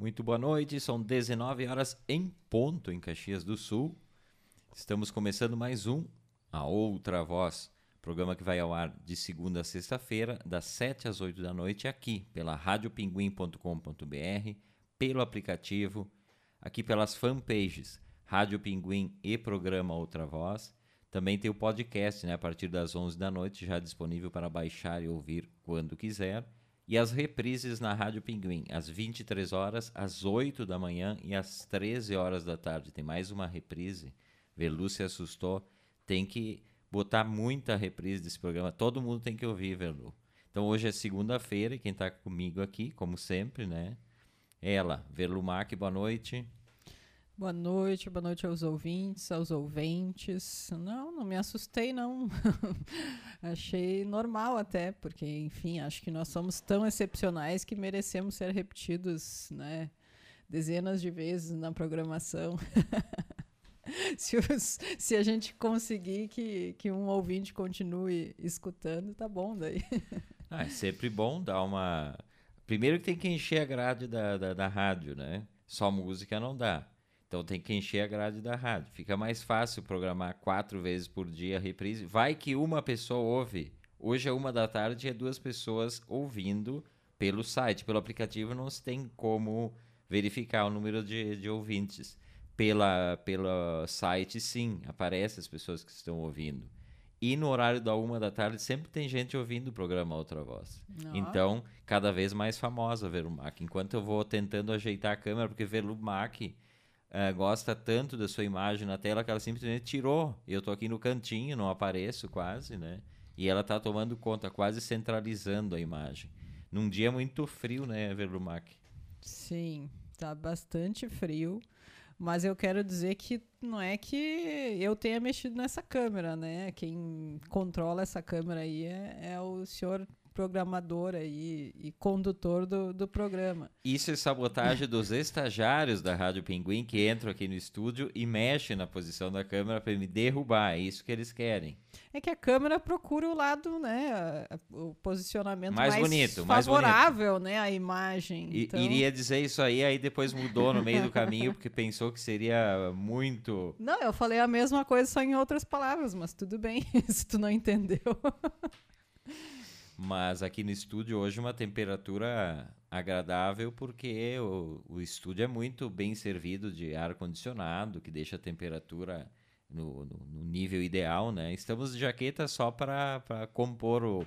Muito boa noite, são 19 horas em ponto em Caxias do Sul. Estamos começando mais um A Outra Voz, programa que vai ao ar de segunda a sexta-feira, das 7 às 8 da noite, aqui pela radiopinguim.com.br, pelo aplicativo, aqui pelas fanpages Rádio Pinguim e programa Outra Voz. Também tem o podcast, né, a partir das 11 da noite, já disponível para baixar e ouvir quando quiser. E as reprises na Rádio Pinguim, às 23 horas, às 8 da manhã e às 13 horas da tarde. Tem mais uma reprise. Velu se assustou. Tem que botar muita reprise desse programa. Todo mundo tem que ouvir, Velu. Então hoje é segunda-feira e quem está comigo aqui, como sempre, né? Ela, Verlumac, boa noite. Boa noite, boa noite aos ouvintes, aos ouventes. Não, não me assustei, não. Achei normal até, porque, enfim, acho que nós somos tão excepcionais que merecemos ser repetidos, né? Dezenas de vezes na programação. se, os, se a gente conseguir que, que um ouvinte continue escutando, tá bom daí. ah, é sempre bom dar uma. Primeiro que tem que encher a grade da, da, da rádio, né? Só música não dá. Então tem que encher a grade da rádio. Fica mais fácil programar quatro vezes por dia a reprise. Vai que uma pessoa ouve. Hoje é uma da tarde e é duas pessoas ouvindo pelo site. Pelo aplicativo não se tem como verificar o número de, de ouvintes. Pela, pelo site, sim, aparece as pessoas que estão ouvindo. E no horário da uma da tarde sempre tem gente ouvindo o programa Outra Voz. Não. Então, cada vez mais famosa a Velumac. Enquanto eu vou tentando ajeitar a câmera, porque Velumac uh, gosta tanto da sua imagem na tela que ela simplesmente tirou. Eu tô aqui no cantinho, não apareço quase, né? E ela tá tomando conta, quase centralizando a imagem. Num dia muito frio, né, Verlumac? Sim, tá bastante frio. Mas eu quero dizer que não é que eu tenha mexido nessa câmera, né? Quem controla essa câmera aí é, é o senhor programador aí e condutor do, do programa. Isso é sabotagem dos estagiários da Rádio Pinguim que entram aqui no estúdio e mexem na posição da câmera para me derrubar. É isso que eles querem. É que a câmera procura o lado, né, o posicionamento mais, mais bonito, favorável, mais bonito. né, a imagem. Então... Iria dizer isso aí, aí depois mudou no meio do caminho porque pensou que seria muito. Não, eu falei a mesma coisa só em outras palavras, mas tudo bem, se tu não entendeu. Mas aqui no estúdio hoje uma temperatura agradável porque o, o estúdio é muito bem servido de ar condicionado, que deixa a temperatura no, no, no nível ideal, né? Estamos de jaqueta só para compor o,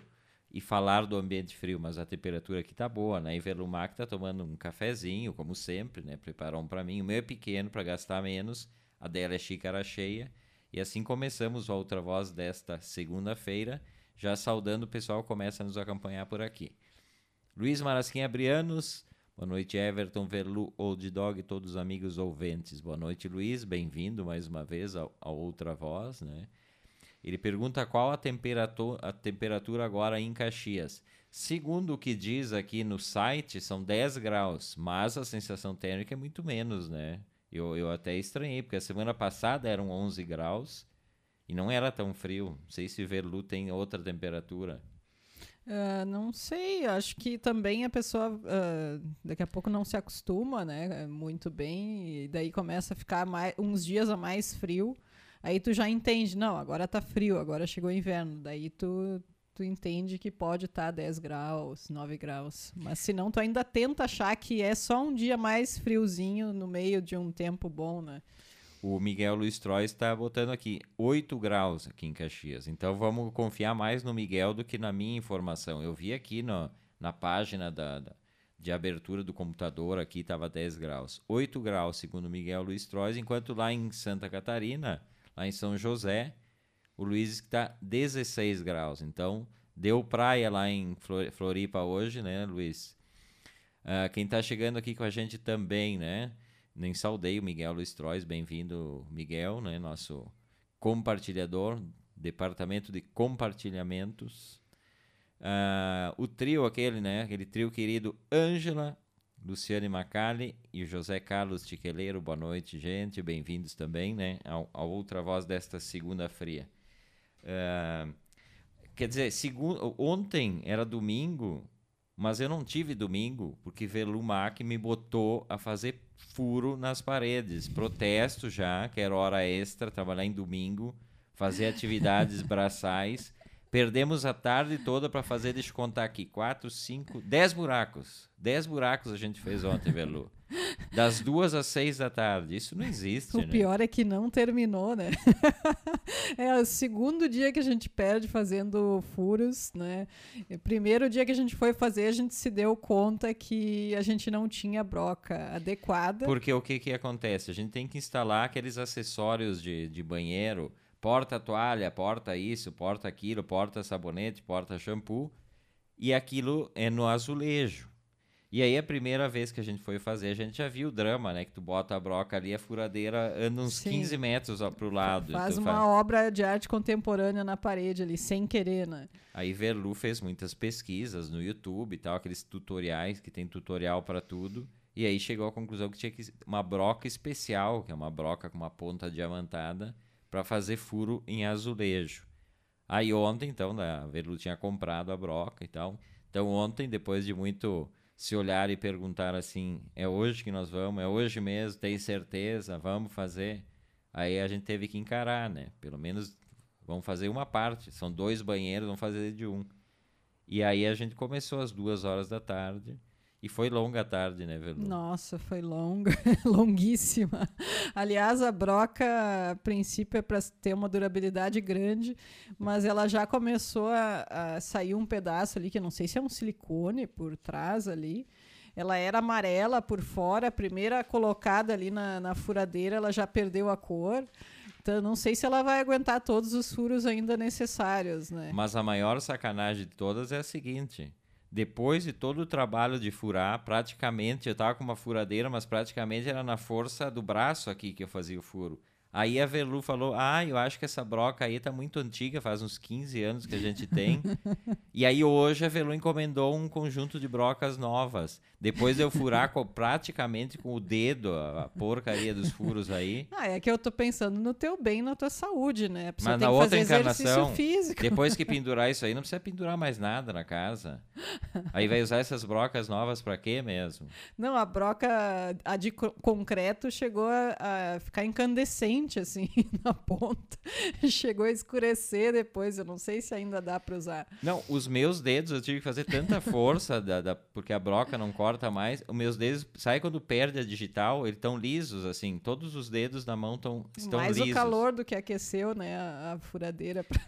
e falar do ambiente frio, mas a temperatura aqui tá boa, né? E Velumac tá tomando um cafezinho, como sempre, né? Preparou um para mim. O meu é pequeno para gastar menos, a dela é xícara cheia. E assim começamos a Outra Voz desta segunda-feira já saudando o pessoal começa a nos acompanhar por aqui. Luiz Marasquim Abrianos, boa noite Everton, Verlu, Old Dog todos os amigos ouvintes. Boa noite Luiz, bem-vindo mais uma vez a Outra Voz, né? Ele pergunta qual a a temperatura agora em Caxias. Segundo o que diz aqui no site, são 10 graus, mas a sensação térmica é muito menos, né? Eu, eu até estranhei, porque a semana passada eram 11 graus e não era tão frio. Não sei se Verlu tem outra temperatura. Uh, não sei, acho que também a pessoa uh, daqui a pouco não se acostuma, né, muito bem, e daí começa a ficar mais, uns dias a mais frio, aí tu já entende, não, agora tá frio, agora chegou o inverno, daí tu, tu entende que pode estar tá 10 graus, 9 graus, mas se não tu ainda tenta achar que é só um dia mais friozinho no meio de um tempo bom, né. O Miguel Luiz Trois está botando aqui 8 graus aqui em Caxias. Então vamos confiar mais no Miguel do que na minha informação. Eu vi aqui no, na página da, da, de abertura do computador aqui estava 10 graus. 8 graus, segundo Miguel Luiz Trois, enquanto lá em Santa Catarina, lá em São José, o Luiz está 16 graus. Então deu praia lá em Floripa hoje, né, Luiz? Uh, quem está chegando aqui com a gente também, né? Nem saudei o Miguel Luiz Trois, bem-vindo, Miguel, né? nosso compartilhador, departamento de compartilhamentos. Uh, o trio aquele, né? Aquele trio querido Ângela, Luciane Macali e José Carlos Tiqueleiro. Boa noite, gente. Bem-vindos também, né? A, a, outra voz desta segunda fria. Uh, quer dizer, segundo, ontem era domingo Mas eu não tive domingo, porque Velumac me botou a fazer furo nas paredes. Protesto já, que era hora extra, trabalhar em domingo, fazer atividades braçais. Perdemos a tarde toda para fazer, deixa eu contar aqui, quatro, cinco, dez buracos. Dez buracos a gente fez ontem, Velu. Das duas às seis da tarde. Isso não existe. O né? pior é que não terminou, né? é o segundo dia que a gente perde fazendo furos, né? E primeiro dia que a gente foi fazer, a gente se deu conta que a gente não tinha broca adequada. Porque o que, que acontece? A gente tem que instalar aqueles acessórios de, de banheiro, porta toalha, porta isso, porta aquilo, porta sabonete, porta shampoo, e aquilo é no azulejo. E aí a primeira vez que a gente foi fazer, a gente já viu o drama, né? Que tu bota a broca ali, a furadeira anda uns Sim. 15 metros ó, pro lado. Faz uma fa- obra de arte contemporânea na parede ali, sem querer, né? Aí Verlu fez muitas pesquisas no YouTube e tal, aqueles tutoriais que tem tutorial para tudo. E aí chegou à conclusão que tinha que uma broca especial, que é uma broca com uma ponta diamantada, para fazer furo em azulejo. Aí ontem, então, né, a Verlu tinha comprado a broca e tal. Então ontem, depois de muito se olhar e perguntar assim, é hoje que nós vamos, é hoje mesmo, tem certeza, vamos fazer. Aí a gente teve que encarar, né? Pelo menos vamos fazer uma parte. São dois banheiros, vamos fazer de um. E aí a gente começou às duas horas da tarde. E foi longa a tarde, né, Velu? Nossa, foi longa, longuíssima. Aliás, a broca, a princípio, é para ter uma durabilidade grande, mas ela já começou a, a sair um pedaço ali, que eu não sei se é um silicone por trás ali. Ela era amarela por fora, a primeira colocada ali na, na furadeira, ela já perdeu a cor. Então, não sei se ela vai aguentar todos os furos ainda necessários, né? Mas a maior sacanagem de todas é a seguinte. Depois de todo o trabalho de furar, praticamente, eu tava com uma furadeira, mas praticamente era na força do braço aqui que eu fazia o furo. Aí a Velu falou: Ah, eu acho que essa broca aí tá muito antiga, faz uns 15 anos que a gente tem. e aí hoje a Velu encomendou um conjunto de brocas novas. Depois de eu furar co- praticamente com o dedo a porcaria dos furos aí. Ah, é que eu tô pensando no teu bem, na tua saúde, né? A Mas na outra encarnação. Depois que pendurar isso aí, não precisa pendurar mais nada na casa. Aí vai usar essas brocas novas pra quê mesmo? Não, a broca, a de co- concreto, chegou a, a ficar incandescente, assim, na ponta. Chegou a escurecer depois. Eu não sei se ainda dá pra usar. Não, os meus dedos eu tive que fazer tanta força, da, da- porque a broca não corta mais. Os meus dedos, sabe quando perde a digital? Eles estão lisos, assim. Todos os dedos da mão tão, estão Mais lisos. o calor do que aqueceu, né? A, a furadeira. pra-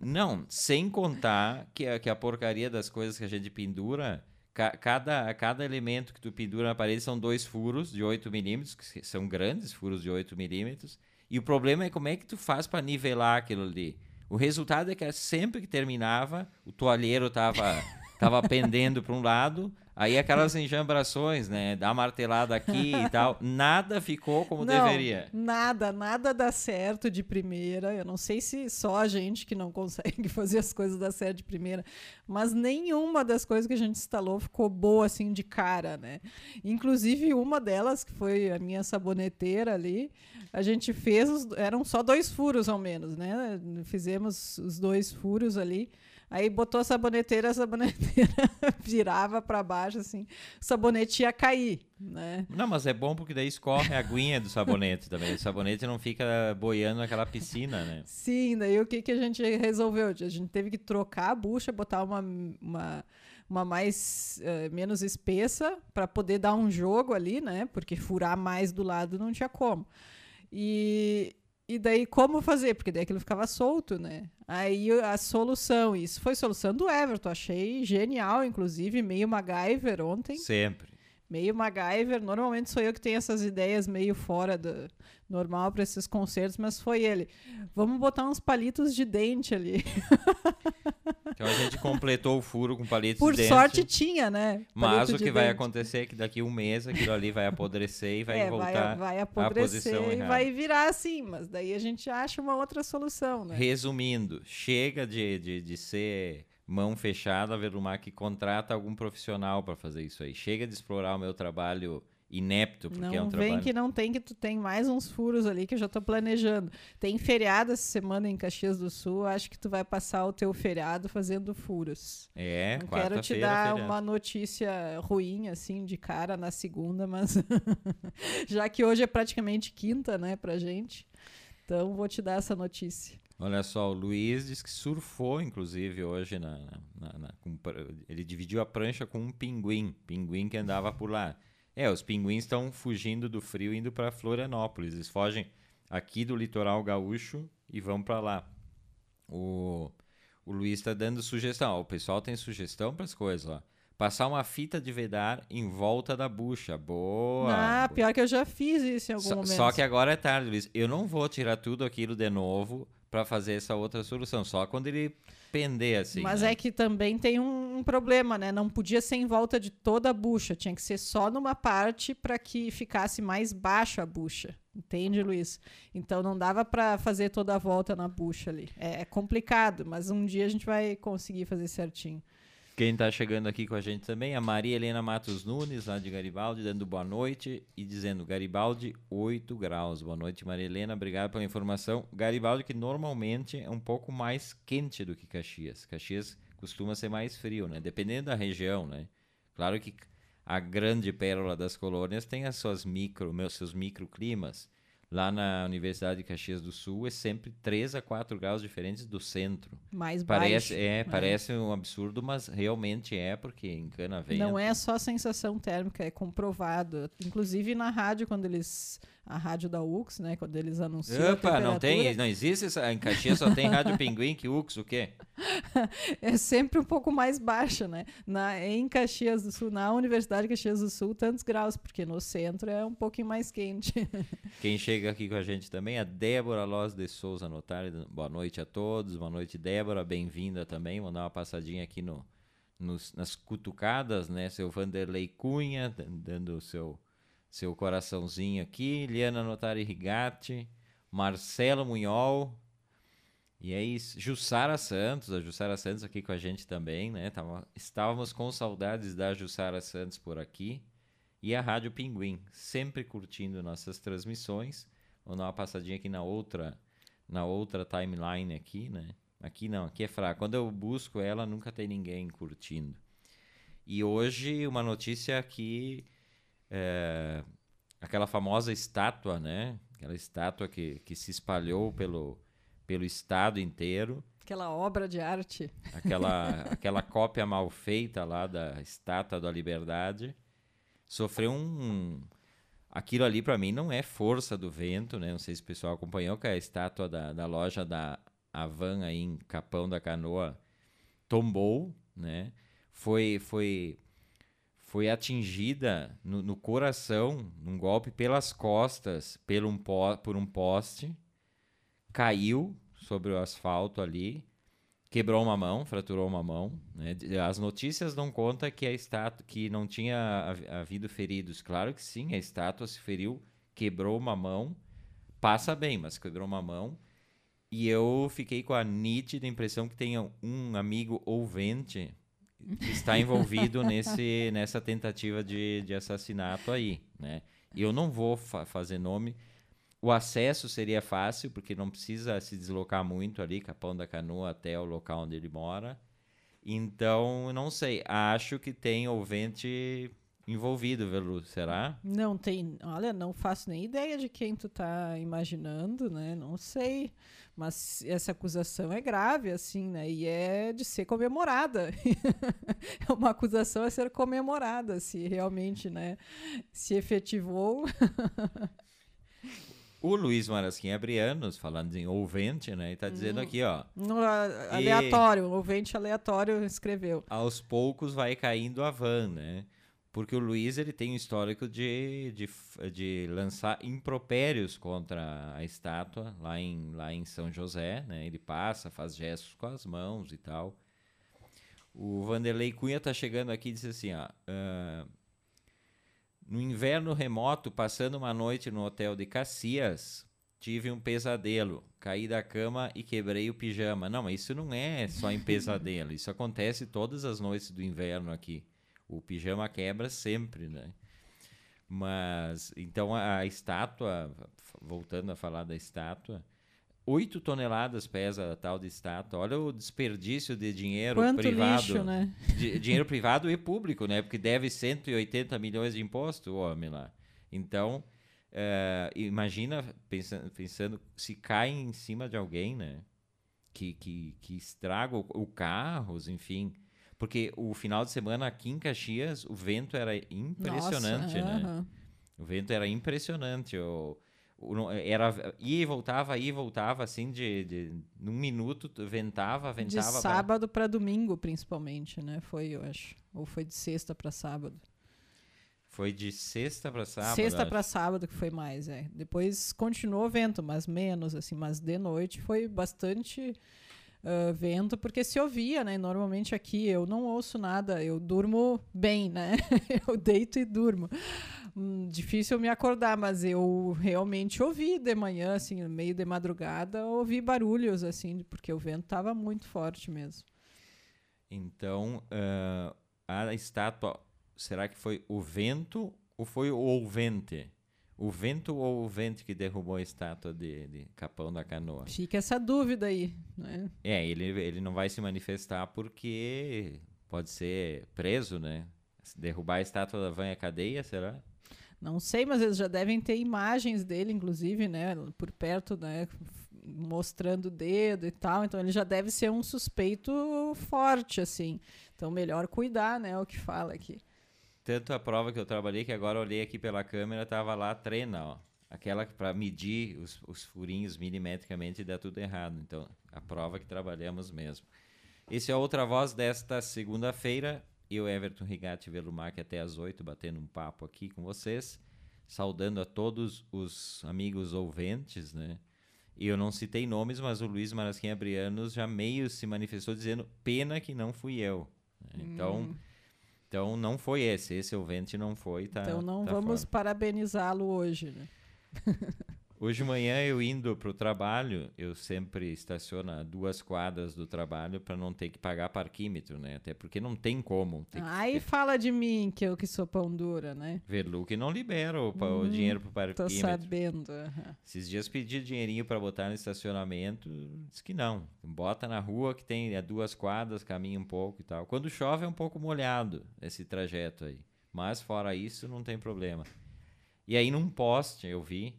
Não, sem contar que a, que a porcaria das coisas que a gente pendura, ca- cada, cada elemento que tu pendura na parede são dois furos de 8 milímetros, que são grandes furos de 8 milímetros. E o problema é como é que tu faz para nivelar aquilo ali. O resultado é que sempre que terminava, o toalheiro tava, tava pendendo para um lado, aí aquelas enjambrações, né? Dá martelada aqui e tal, nada ficou como não, deveria. nada, nada dá certo de primeira. Eu não sei se só a gente que não consegue fazer as coisas dar certo de primeira, mas nenhuma das coisas que a gente instalou ficou boa assim de cara, né? Inclusive uma delas, que foi a minha saboneteira ali, a gente fez, os- eram só dois furos ao menos, né? Fizemos os dois furos ali. Aí botou a saboneteira, a saboneteira virava para baixo assim, o sabonete ia cair, né? Não, mas é bom porque daí escorre a aguinha do sabonete também. O sabonete não fica boiando naquela piscina, né? Sim, daí o que, que a gente resolveu? A gente teve que trocar a bucha, botar uma, uma, uma mais eh, menos espessa para poder dar um jogo ali, né? Porque furar mais do lado não tinha como. E, e daí como fazer? Porque daí aquilo ficava solto, né? Aí a solução, isso foi solução do Everton, achei genial, inclusive, meio MacGyver ontem. Sempre. Meio MacGyver, normalmente sou eu que tenho essas ideias meio fora do normal para esses concertos, mas foi ele. Vamos botar uns palitos de dente ali. Então a gente completou o furo com palito Por de dente. sorte tinha, né? Mas Palito o de que vai dente. acontecer é que daqui a um mês aquilo ali vai apodrecer e vai é, voltar. vai, vai à apodrecer posição e errada. vai virar assim, mas daí a gente acha uma outra solução, né? Resumindo, chega de, de, de ser mão fechada, que contrata algum profissional para fazer isso aí. Chega de explorar o meu trabalho inepto, porque não é um vem trabalho. que não tem, que tu tem mais uns furos ali que eu já tô planejando. Tem feriado essa semana em Caxias do Sul, acho que tu vai passar o teu feriado fazendo furos. É, não quero te quarta-feira, dar feriado. uma notícia ruim, assim, de cara na segunda, mas já que hoje é praticamente quinta, né, pra gente, então vou te dar essa notícia. Olha só, o Luiz diz que surfou, inclusive, hoje. Na, na- na- ele dividiu a prancha com um pinguim. Pinguim que andava por lá. É, os pinguins estão fugindo do frio indo para Florianópolis. Eles fogem aqui do litoral gaúcho e vão para lá. O, o Luiz está dando sugestão. Ó, o pessoal tem sugestão para as coisas. Ó. Passar uma fita de vedar em volta da bucha. Boa! ah, pior que eu já fiz isso em algum Só, momento. só que agora é tarde, Luiz. Eu não vou tirar tudo aquilo de novo para fazer essa outra solução. Só quando ele pender assim. Mas né? é que também tem um, um problema, né? Não podia ser em volta de toda a bucha, tinha que ser só numa parte para que ficasse mais baixa a bucha. Entende, Luiz? Então não dava para fazer toda a volta na bucha ali. É, é complicado, mas um dia a gente vai conseguir fazer certinho. Quem tá chegando aqui com a gente também, a Maria Helena Matos Nunes, lá de Garibaldi, dando boa noite e dizendo Garibaldi 8 graus. Boa noite, Maria Helena, obrigado pela informação. Garibaldi que normalmente é um pouco mais quente do que Caxias. Caxias costuma ser mais frio, né? Dependendo da região, né? Claro que a grande pérola das colônias tem as suas micro, meus seus microclimas. Lá na Universidade de Caxias do Sul é sempre 3 a 4 graus diferentes do centro. Mais Parece, baixo. é, parece um absurdo, mas realmente é, porque em cana vem. Não é só sensação térmica, é comprovado. Inclusive na rádio, quando eles. A rádio da UX, né? Quando eles anunciam. Opa, não tem, não existe essa, em Caxias só tem Rádio Pinguim, que Ux, o quê? é sempre um pouco mais baixa, né? Na, em Caxias do Sul, na Universidade de Caxias do Sul, tantos graus, porque no centro é um pouquinho mais quente. Quem chega aqui com a gente também, a Débora Loz de Souza Notari. Boa noite a todos, boa noite, Débora, bem-vinda também. Vou dar uma passadinha aqui no, nos- nas cutucadas, né? Seu Vanderlei Cunha, dando o seu, seu coraçãozinho aqui. Liana Notari Rigatti, Marcelo Munhol. E é isso. Jussara Santos, a Jussara Santos aqui com a gente também, né? Tava- estávamos com saudades da Jussara Santos por aqui. E a Rádio Pinguim, sempre curtindo nossas transmissões. Vou dar uma passadinha aqui na outra, na outra timeline aqui, né? Aqui não, aqui é fraco. Quando eu busco ela, nunca tem ninguém curtindo. E hoje, uma notícia aqui, é, aquela famosa estátua, né? Aquela estátua que, que se espalhou pelo, pelo estado inteiro. Aquela obra de arte. Aquela, aquela cópia mal feita lá da estátua da liberdade sofreu um. Aquilo ali para mim não é força do vento, né? Não sei se o pessoal acompanhou que a estátua da, da loja da Avan aí em Capão da Canoa tombou, né? Foi, foi, foi atingida no, no coração, num golpe pelas costas, pelo um po- por um poste, caiu sobre o asfalto ali, quebrou uma mão, fraturou uma mão. né? As notícias não contam que a estátua que não tinha hav- havido feridos. Claro que sim, a estátua se feriu, quebrou uma mão, passa bem, mas quebrou uma mão. E eu fiquei com a nítida impressão que tenha um amigo ouvinte está envolvido nesse, nessa tentativa de, de assassinato aí, né? Eu não vou fa- fazer nome. O acesso seria fácil, porque não precisa se deslocar muito ali, Capão da Canoa até o local onde ele mora. Então, não sei. Acho que tem ouvinte envolvido, Velu. Será? Não tem. Olha, não faço nem ideia de quem tu tá imaginando, né? Não sei. Mas essa acusação é grave, assim, né? E é de ser comemorada. é uma acusação a ser comemorada, se realmente, né? Se efetivou. O Luiz Marasquim Abrianos, falando em ouvinte, né? E tá dizendo Hum. aqui, ó. No, aleatório, um ouvinte aleatório escreveu. aos poucos vai caindo a van, né? Porque o Luiz ele tem um histórico de, de, de lançar impropérios contra a estátua lá em, lá em São José, né? Ele passa, faz gestos com as mãos e tal. O Vanderlei Cunha tá chegando aqui e disse assim, ó... ah, no inverno remoto, passando uma noite no hotel de Cacias, tive um pesadelo. Caí da cama e quebrei o pijama. Não, mas isso não é só em pesadelo. Isso acontece todas as noites do inverno aqui. O pijama quebra sempre, né? Mas, então, a, a estátua, voltando a falar da estátua, 8 toneladas pesa a tal de estátua. Olha o desperdício de dinheiro Quanto privado. lixo, né? De- dinheiro privado e público, né? Porque deve 180 milhões de imposto o homem lá. Então, eh, imagina pensando, pensando se cai em cima de alguém, né? Que, que, que estraga o, o carros, enfim. Porque o final de semana aqui em Caxias, o vento era impressionante, Nossa, né? O vento era impressionante. O, o- era, ia e voltava, ia e voltava, assim, de, de num minuto, ventava, De ventava. pra- sábado para domingo, principalmente, né? Foi, eu acho. Ou foi de sexta para sábado. Foi de sexta para sábado. sexta para sábado que foi mais, é. Depois continuou vento, mas menos, assim. Mas de noite foi bastante ah, vento, porque se ouvia, né? Normalmente aqui eu não ouço nada, eu durmo bem, né? eu deito e durmo. Hum, difícil me acordar, mas eu realmente ouvi de manhã, assim, meio de madrugada, ouvi barulhos, assim, porque o vento estava muito forte mesmo. Então, ah, a estátua, será que foi o vento ou foi o ouvente? O vento ou o ouvente que derrubou a estátua de, de Capão da Canoa? Fica essa dúvida aí, né? É, ele, ele não vai se manifestar porque pode ser preso, né? Se derrubar a estátua da van é cadeia, será? Não sei, mas eles já devem ter imagens dele, inclusive, né? Por perto, né? Mostrando o dedo e tal. Então ele já deve ser um suspeito forte, assim. Então melhor cuidar, né? O que fala aqui. Tanto a prova que eu trabalhei que agora olhei aqui pela câmera, tava lá treina, ó. Aquela para medir os, os furinhos milimetricamente dá tudo errado. Então, a prova que trabalhamos mesmo. Esse é outra voz desta segunda-feira. Eu, Everton Rigatti Velumac, até às oito, batendo um papo aqui com vocês. Saudando a todos os amigos ouvintes, né? E eu não citei nomes, mas o Luiz Marasquinha Brianos já meio se manifestou dizendo pena que não fui eu. Então, Hum. Então não foi esse, esse ouvinte não foi, tá? então não tá vamos parabenizá-lo hoje, né? Hoje de manhã eu indo pro trabalho, eu sempre estaciono a duas quadras do trabalho para não ter que pagar parquímetro, né? Até porque não tem como. Tem que Aí fala de mim, que eu que sou pão dura, né? Verluc não libera o, pa- o Hum, dinheiro pro Tô parquímetro. sabendo. aham. Esses dias pedi dinheirinho para botar no estacionamento, diz que não. Bota na rua que tem é, duas quadras, caminha um pouco e tal. Quando chove é um pouco molhado esse trajeto aí. Mas fora isso não tem problema. E aí num poste eu vi,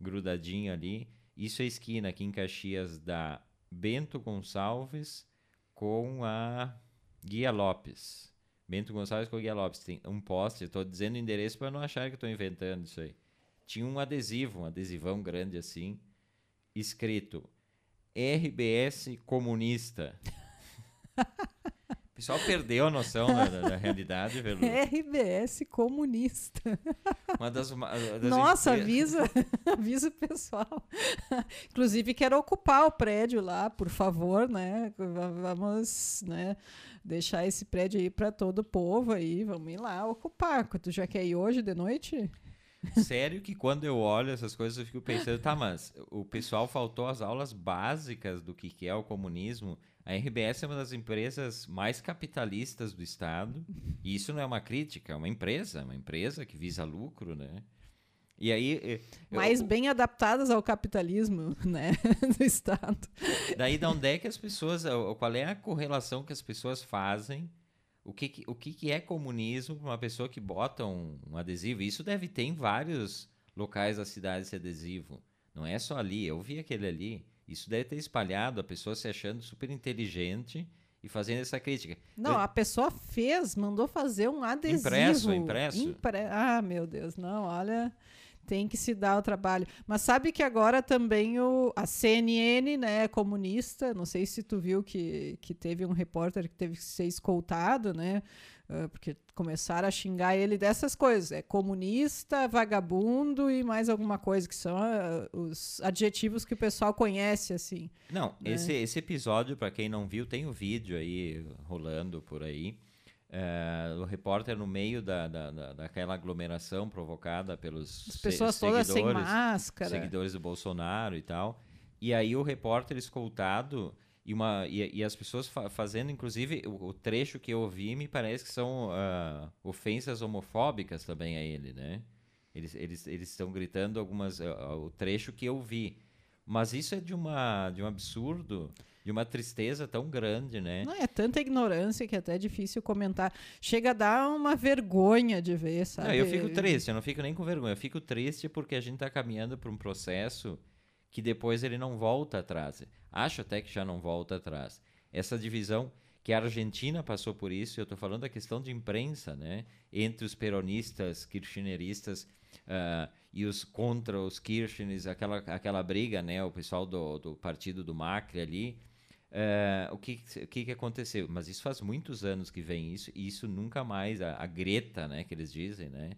grudadinho ali, isso é esquina aqui em Caxias da Bento Gonçalves com a Guia Lopes. Bento Gonçalves com a Guia Lopes. Tem um poste, estou dizendo o endereço para não achar que estou inventando isso aí tinha um adesivo, um adesivão grande assim, escrito RBS comunista. Pessoal perdeu a noção da, da- da realidade, Velu. RBS comunista. Uma das, uma das Nossa, empre- avisa, avisa o pessoal. Inclusive, quero ocupar o prédio lá, por favor, né? Va- Vamos, né, deixar esse prédio aí para todo o povo aí. Vamos ir lá ocupar. Tu já quer ir hoje de noite? Sério que quando eu olho essas coisas eu fico pensando, tá, mas o pessoal faltou as aulas básicas do que que é o comunismo. A RBS é uma das empresas mais capitalistas do Estado. E isso não é uma crítica, é uma empresa, uma empresa que visa lucro, né? E aí. eh, eu- Mais bem adaptadas ao capitalismo, né? Do Estado. Daí, da onde é que as pessoas. o- Qual é a correlação que as pessoas fazem? O que, que- o que, que é comunismo para uma pessoa que bota um, um adesivo? Isso deve ter em vários locais da cidade esse adesivo. Não é só ali. Eu vi aquele ali. Isso deve ter espalhado, a pessoa se achando super inteligente e fazendo essa crítica. Não, Eu- a pessoa fez, mandou fazer um adesivo. Impresso, impresso. Impre- Ah, meu Deus, não, olha, tem que se dar o trabalho. Mas sabe que agora também o, a CNN, né, é comunista, não sei se tu viu que, que teve um repórter que teve que ser escoltado, né, porque começaram a xingar ele dessas coisas, é comunista, vagabundo e mais alguma coisa, que são ah, os adjetivos que o pessoal conhece, assim. Não, esse, esse episódio, para quem não viu, tem o vídeo aí rolando por aí. É, o repórter no meio da, da, da- daquela aglomeração provocada pelos As se- pessoas todas sem seguidores, máscara. seguidores do Bolsonaro e tal. E aí o repórter escoltado e, uma, e, e as pessoas fa- fazendo, inclusive, o, o trecho que eu ouvi me parece que são ah, ofensas homofóbicas também a ele, né? Eles eles eles estão gritando algumas uh, o trecho que eu vi. Mas isso é de uma de um absurdo, de uma tristeza tão grande, né? Não é tanta ignorância que é até difícil comentar. Chega a dar uma vergonha de ver, sabe? Não, eu fico triste, eu não fico nem com vergonha, eu fico triste porque a gente está caminhando para um processo que depois ele não volta atrás. Acho até que já não volta atrás. Essa divisão que a Argentina passou por isso, eu estou falando da questão de imprensa, né? Entre os peronistas, kirchneristas uh, e os contra os Kirchners, aquela, aquela briga, né? O pessoal do, do partido do Macri ali. Uh, o que, o que, que aconteceu? Mas isso faz muitos anos que vem isso, e isso nunca mais, a, a Greta, né, que eles dizem, né,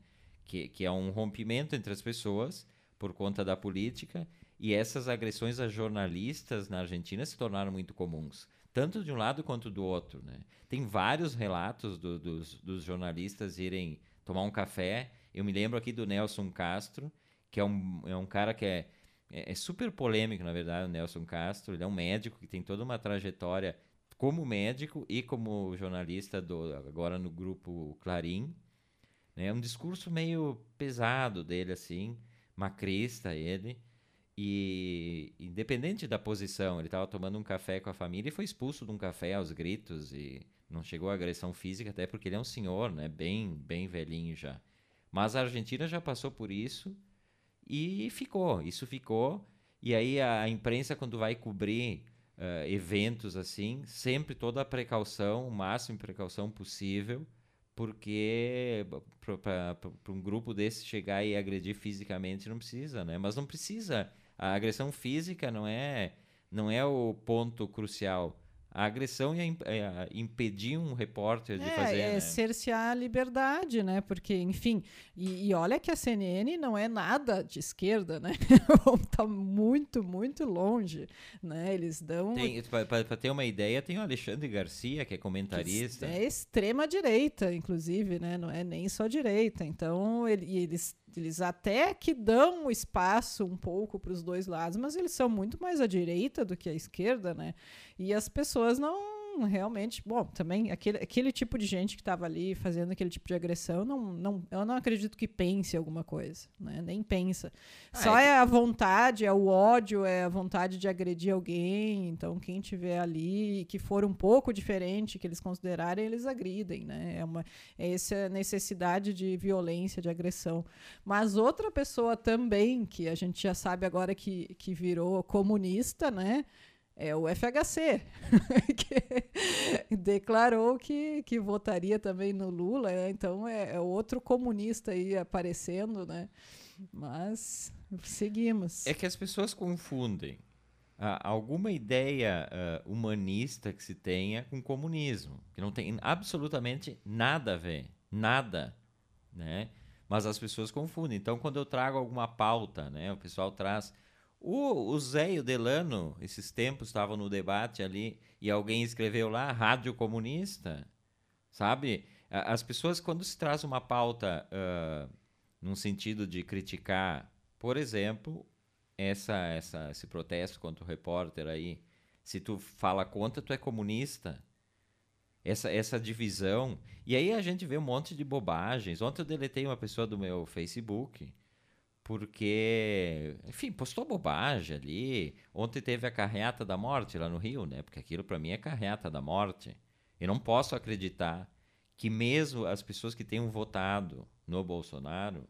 que, que é um rompimento entre as pessoas por conta da política, e essas agressões a jornalistas na Argentina se tornaram muito comuns tanto de um lado quanto do outro. Né? Tem vários relatos do, dos, dos, jornalistas irem tomar um café. Eu me lembro aqui do Nelson Castro, que é um, é um cara que é, é, é super polêmico, na verdade, o Nelson Castro. Ele é um médico que tem toda uma trajetória como médico e como jornalista do, agora no grupo Clarim. É um discurso meio pesado dele, assim, macrista ele. E independente da posição, ele estava tomando um café com a família e foi expulso de um café aos gritos e não chegou a agressão física, até porque ele é um senhor, né? Bem, bem velhinho já. Mas a Argentina já passou por isso e ficou. Isso ficou. E aí a imprensa, quando vai cobrir uh, eventos assim, sempre toda a precaução, o máximo de precaução possível, porque para um grupo desse chegar e agredir fisicamente não precisa, né? Mas não precisa a agressão física não é, não é o ponto crucial. A agressão é, é impedir um repórter de é, fazer. É né? cercear a liberdade, né? Porque, enfim, e, e, olha que a CNN não é nada de esquerda, né? tá muito, muito longe, né? Eles dão. Para ter uma ideia, tem o Alexandre Garcia, que é comentarista. É extrema direita, inclusive, né? Não é nem só direita. Então, ele, eles eles até que dão espaço um pouco para os dois lados, mas eles são muito mais à direita do que à esquerda, né? E as pessoas não realmente, bom, também aquele, aquele tipo de gente que estava ali fazendo aquele tipo de agressão, não, não, eu não acredito que pense alguma coisa, né? Nem pensa. Ah, Só é, é, a vontade, é o ódio, é a vontade de agredir alguém. Então, quem tiver ali que for um pouco diferente, que eles considerarem, eles agridem, né? É, uma, é essa necessidade de violência, de agressão. Mas outra pessoa também, que a gente já sabe agora que, que virou comunista, né? É o FHC, que declarou que, que votaria também no Lula, né? então é, é, outro comunista aí aparecendo, né? Mas seguimos. É que as pessoas confundem ah, alguma ideia uh, humanista que se tenha com comunismo, que não tem absolutamente nada a ver, nada, né? Mas as pessoas confundem. Então, quando eu trago alguma pauta, né, o pessoal traz o, o Zé e o Delano, esses tempos, estavam no debate ali e alguém escreveu lá, rádio comunista, sabe? As pessoas, quando se traz uma pauta uh, num sentido de criticar, por exemplo, essa, essa, esse protesto contra o repórter aí, se tu fala contra, tu é comunista. Essa, essa divisão. E aí a gente vê um monte de bobagens. Ontem eu deletei uma pessoa do meu Facebook porque, enfim, postou bobagem ali. Ontem teve a carreata da morte lá no Rio, né? Porque aquilo para mim é carreata da morte. Eu não posso acreditar que mesmo as pessoas que tenham votado no Bolsonaro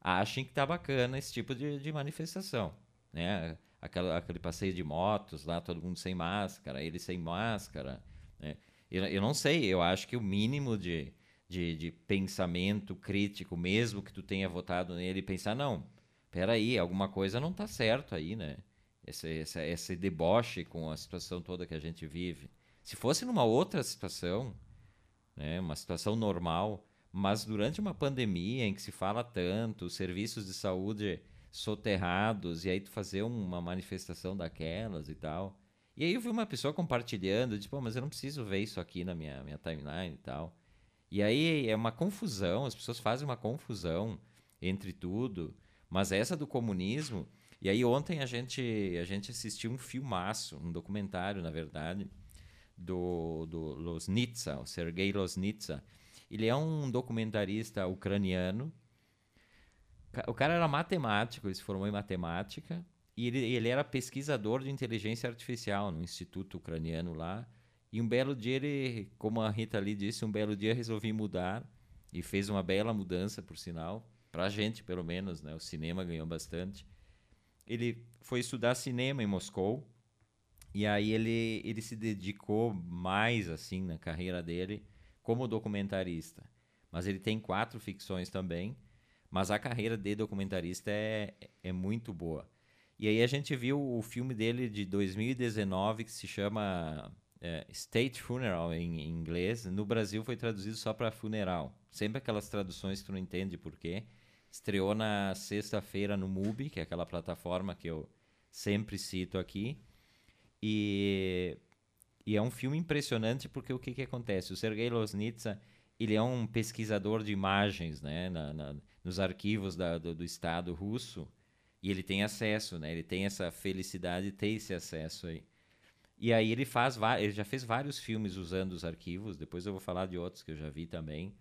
achem que tá bacana esse tipo de, de manifestação, né? Aquela, aquele passeio de motos lá, todo mundo sem máscara, ele sem máscara, né? Eu, eu não sei, eu acho que o mínimo de, de, de pensamento crítico, mesmo que tu tenha votado nele, e pensar, não, peraí, alguma coisa não está certo aí, né? Esse, esse, esse deboche com a situação toda que a gente vive. Se fosse numa outra situação, né, uma situação normal, mas durante uma pandemia em que se fala tanto, os serviços de saúde soterrados, e aí tu fazer uma manifestação daquelas e tal. E aí eu vi uma pessoa compartilhando, tipo, mas eu não preciso ver isso aqui na minha, minha timeline e tal. E aí é uma confusão, as pessoas fazem uma confusão entre tudo. Mas essa do comunismo. E aí ontem a gente, a gente assistiu um filmaço, um documentário, na verdade, do, do Losnitsa, o Sergei Losnitsa. Ele é um documentarista ucraniano O cara era matemático, ele se formou em matemática e ele, ele era pesquisador de inteligência artificial no Instituto Ucraniano lá. E um belo dia ele, como a Rita ali disse, um belo dia resolvi mudar e fez uma bela mudança, por sinal, para a gente pelo menos, né? O cinema ganhou bastante. Ele foi estudar cinema em Moscou e aí ele, ele se dedicou mais assim na carreira dele como documentarista. Mas ele tem quatro ficções também, mas a carreira de documentarista é, é muito boa. E aí a gente viu o filme dele de 2019 que se chama é, State Funeral em, em, inglês. No Brasil foi traduzido só para funeral. Sempre aquelas traduções que tu não entende por quê. Estreou na sexta-feira no MUBI, que é aquela plataforma que eu sempre cito aqui. E, e é um filme impressionante porque o que, que acontece? O Sergei Loznitsa ele é um pesquisador de imagens né, na, na, nos arquivos da, do, do, Estado russo e ele tem acesso, né, ele tem essa felicidade de ter esse acesso aí. E aí ele faz ele já fez vários filmes usando os arquivos, depois eu vou falar de outros que eu já vi também.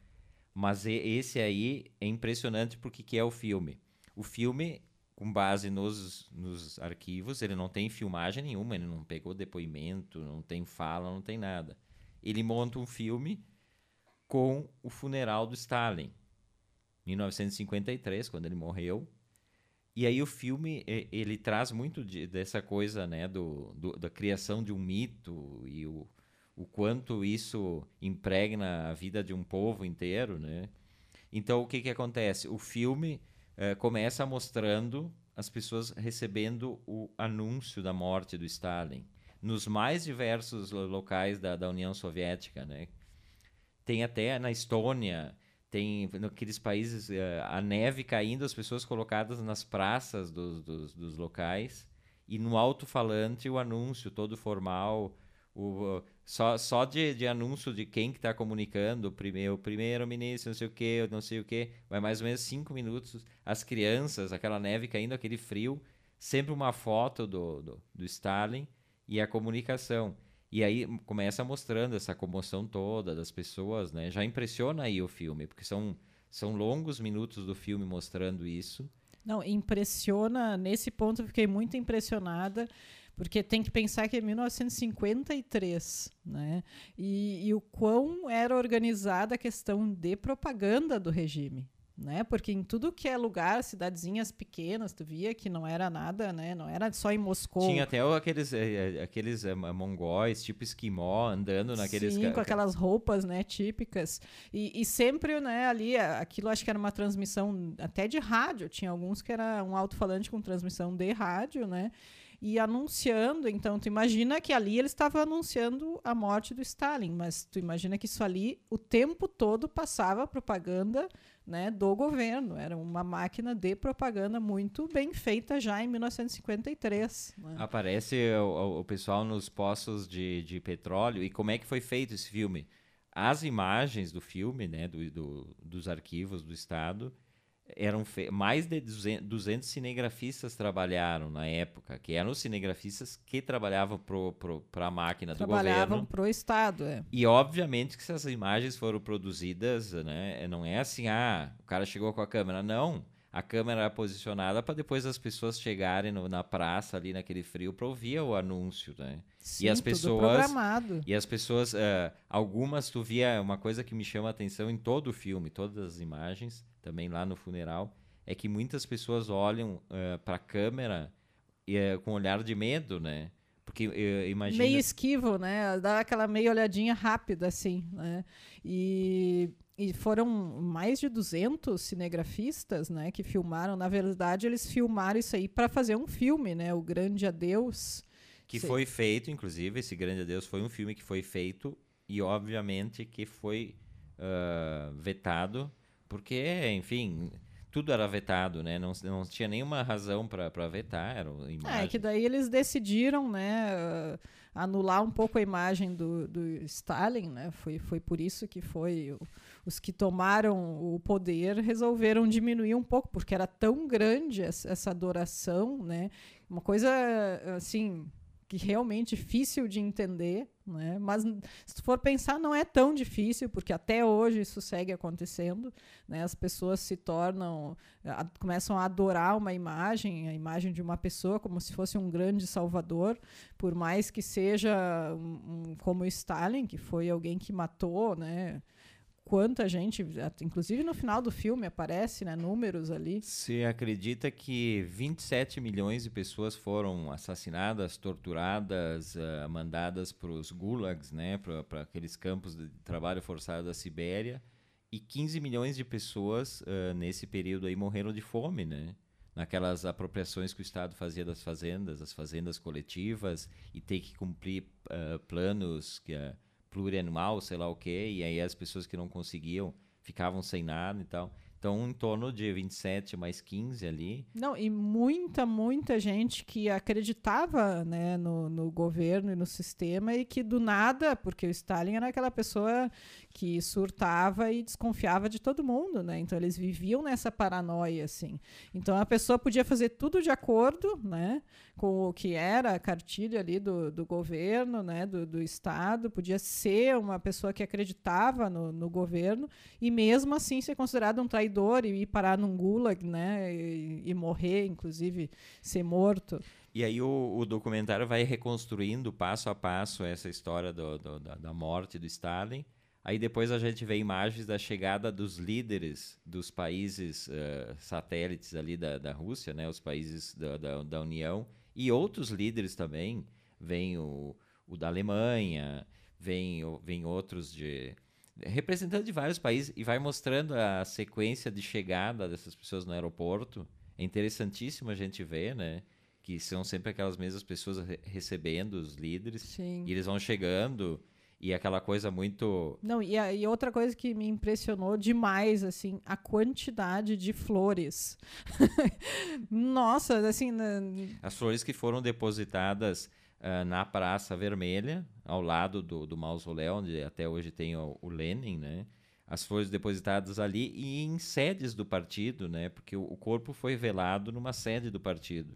Mas esse aí é impressionante porque que é o filme. O filme com base nos, nos arquivos, ele não tem filmagem nenhuma, ele não pegou depoimento, não tem fala, não tem nada. Ele monta um filme com o funeral do Stalin, 1953, quando ele morreu. E aí o filme ele traz muito de, dessa coisa, né, do, do, da criação de um mito e o, o quanto isso impregna a vida de um povo inteiro, né? Então o que que acontece? O filme é, começa mostrando as pessoas recebendo o anúncio da morte do Stalin nos mais diversos locais da, da União Soviética, né? Tem até na Estônia, tem naqueles países é, a neve caindo, as pessoas colocadas nas praças dos, dos, dos locais e no alto-falante o anúncio todo formal, o, só, só de, de anúncio de quem que está comunicando, o primeiro, primeiro-ministro, não sei o que, não sei o que, vai mais ou menos cinco minutos. As crianças, aquela neve caindo, aquele frio, sempre uma foto do, do, do Stalin e a comunicação. E aí começa mostrando essa comoção toda das pessoas, né? Já impressiona aí o filme, porque são, são longos minutos do filme mostrando isso. Não, impressiona. Nesse ponto eu fiquei muito impressionada porque tem que pensar que é 1953, né? E, e o quão era organizada a questão de propaganda do regime, né? Porque em tudo que é lugar, cidadezinhas pequenas, tu via que não era nada, né? Não era só em Moscou. Tinha até aqueles, eh, aqueles eh, mongóis, tipo esquimó, andando naqueles... Sim, com aquelas roupas, né, típicas. E, e sempre, né, ali, aquilo acho que era uma transmissão até de rádio. Tinha alguns que era um alto-falante com transmissão de rádio, né? e anunciando. Então, tu imagina que ali ele estava anunciando a morte do Stalin, mas tu imagina que isso ali o tempo todo passava propaganda né, do governo. Era uma máquina de propaganda muito bem feita já em 1953. Né? Aparece o, o, pessoal nos poços de, de petróleo. E como é que foi feito esse filme? As imagens do filme, né, do, do dos arquivos do Estado, eram mais de 200 cinegrafistas trabalharam na época, que eram os cinegrafistas que trabalhavam para a máquina do governo. Trabalhavam para o Estado, é. E obviamente que essas imagens foram produzidas, né, não é assim, ah, o cara chegou com a câmera, não. A câmera era posicionada para depois as pessoas chegarem no, na praça ali naquele frio para ouvir o anúncio, né? Sim, e as pessoas programado. e as pessoas, uh, algumas tu via uma coisa que me chama a atenção em todo o filme, todas as imagens também lá no funeral, é que muitas pessoas olham uh, eh, para a câmera uh, com um olhar de medo, né? Porque uh, imagina... Meio esquivo, né? Dá aquela meia olhadinha rápida, assim, né? E, e foram mais de 200 cinegrafistas, né? Que filmaram. Na verdade, eles filmaram isso aí para fazer um filme, né? O Grande Adeus. Que Sim. foi feito, inclusive, esse Grande Adeus foi um filme que foi feito e, obviamente, que foi uh, vetado porque, enfim, tudo era vetado, né? Não, não tinha nenhuma razão para vetar. Era É, que daí eles decidiram, né? Uh, anular um pouco a imagem do, do Stalin, né? Foi, foi por isso que foi os que tomaram o poder resolveram diminuir um pouco, porque era tão grande essa, essa adoração, né? Uma coisa assim que realmente difícil de entender, né? Mas se tu for pensar, não é tão difícil, porque até hoje isso segue acontecendo, né? As pessoas se tornam, a, começam a adorar uma imagem, a imagem de uma pessoa como se fosse um grande salvador, por mais que seja um, um, como Stalin, que foi alguém que matou, né? Quanta gente, inclusive no final do filme aparece, né, números ali. Se acredita que 27 milhões de pessoas foram assassinadas, torturadas, uh, mandadas para os gulags, né, para aqueles campos de trabalho forçado da Sibéria, e 15 milhões de pessoas uh, nesse período aí morreram de fome, né? Naquelas apropriações que o Estado fazia das fazendas, as fazendas coletivas, e ter que cumprir uh, planos que plurianual, sei lá o quê, e aí as pessoas que não conseguiam ficavam sem nada e tal. Então, em torno de 27 mais 15 ali. Não, e muita, muita gente que acreditava né, no, no governo e no sistema e que do nada, porque o Stalin era aquela pessoa que surtava e desconfiava de todo mundo, né? Então, eles viviam nessa paranoia, assim. Então, a pessoa podia fazer tudo de acordo, né? Com o que era a cartilha ali do, do governo, né? Do, do Estado, podia ser uma pessoa que acreditava no, no governo e mesmo assim ser considerado um traidor e ir parar num gulag, né? E, e morrer, inclusive, ser morto. E aí o, o, documentário vai reconstruindo passo a passo essa história do, do, da, da, morte do Stalin. Aí depois a gente vê imagens da chegada dos líderes dos países uh, satélites ali da, da Rússia, né? Os países da, da, da União. E outros líderes também. Vem o, o da Alemanha, vem, vem outros de representante de vários países e vai mostrando a sequência de chegada dessas pessoas no aeroporto. É interessantíssimo a gente ver, né? Que são sempre aquelas mesmas pessoas re recebendo os líderes. Sim. E eles vão chegando e aquela coisa muito. Não, e, a, e outra coisa que me impressionou demais, assim, a quantidade de flores. Nossa, assim. As flores que foram depositadas uh, na Praça Vermelha, ao lado do, do mausoléu, onde até hoje tem o, o Lenin, né? As flores depositadas ali e em sedes do partido, né? Porque o corpo foi velado numa sede do partido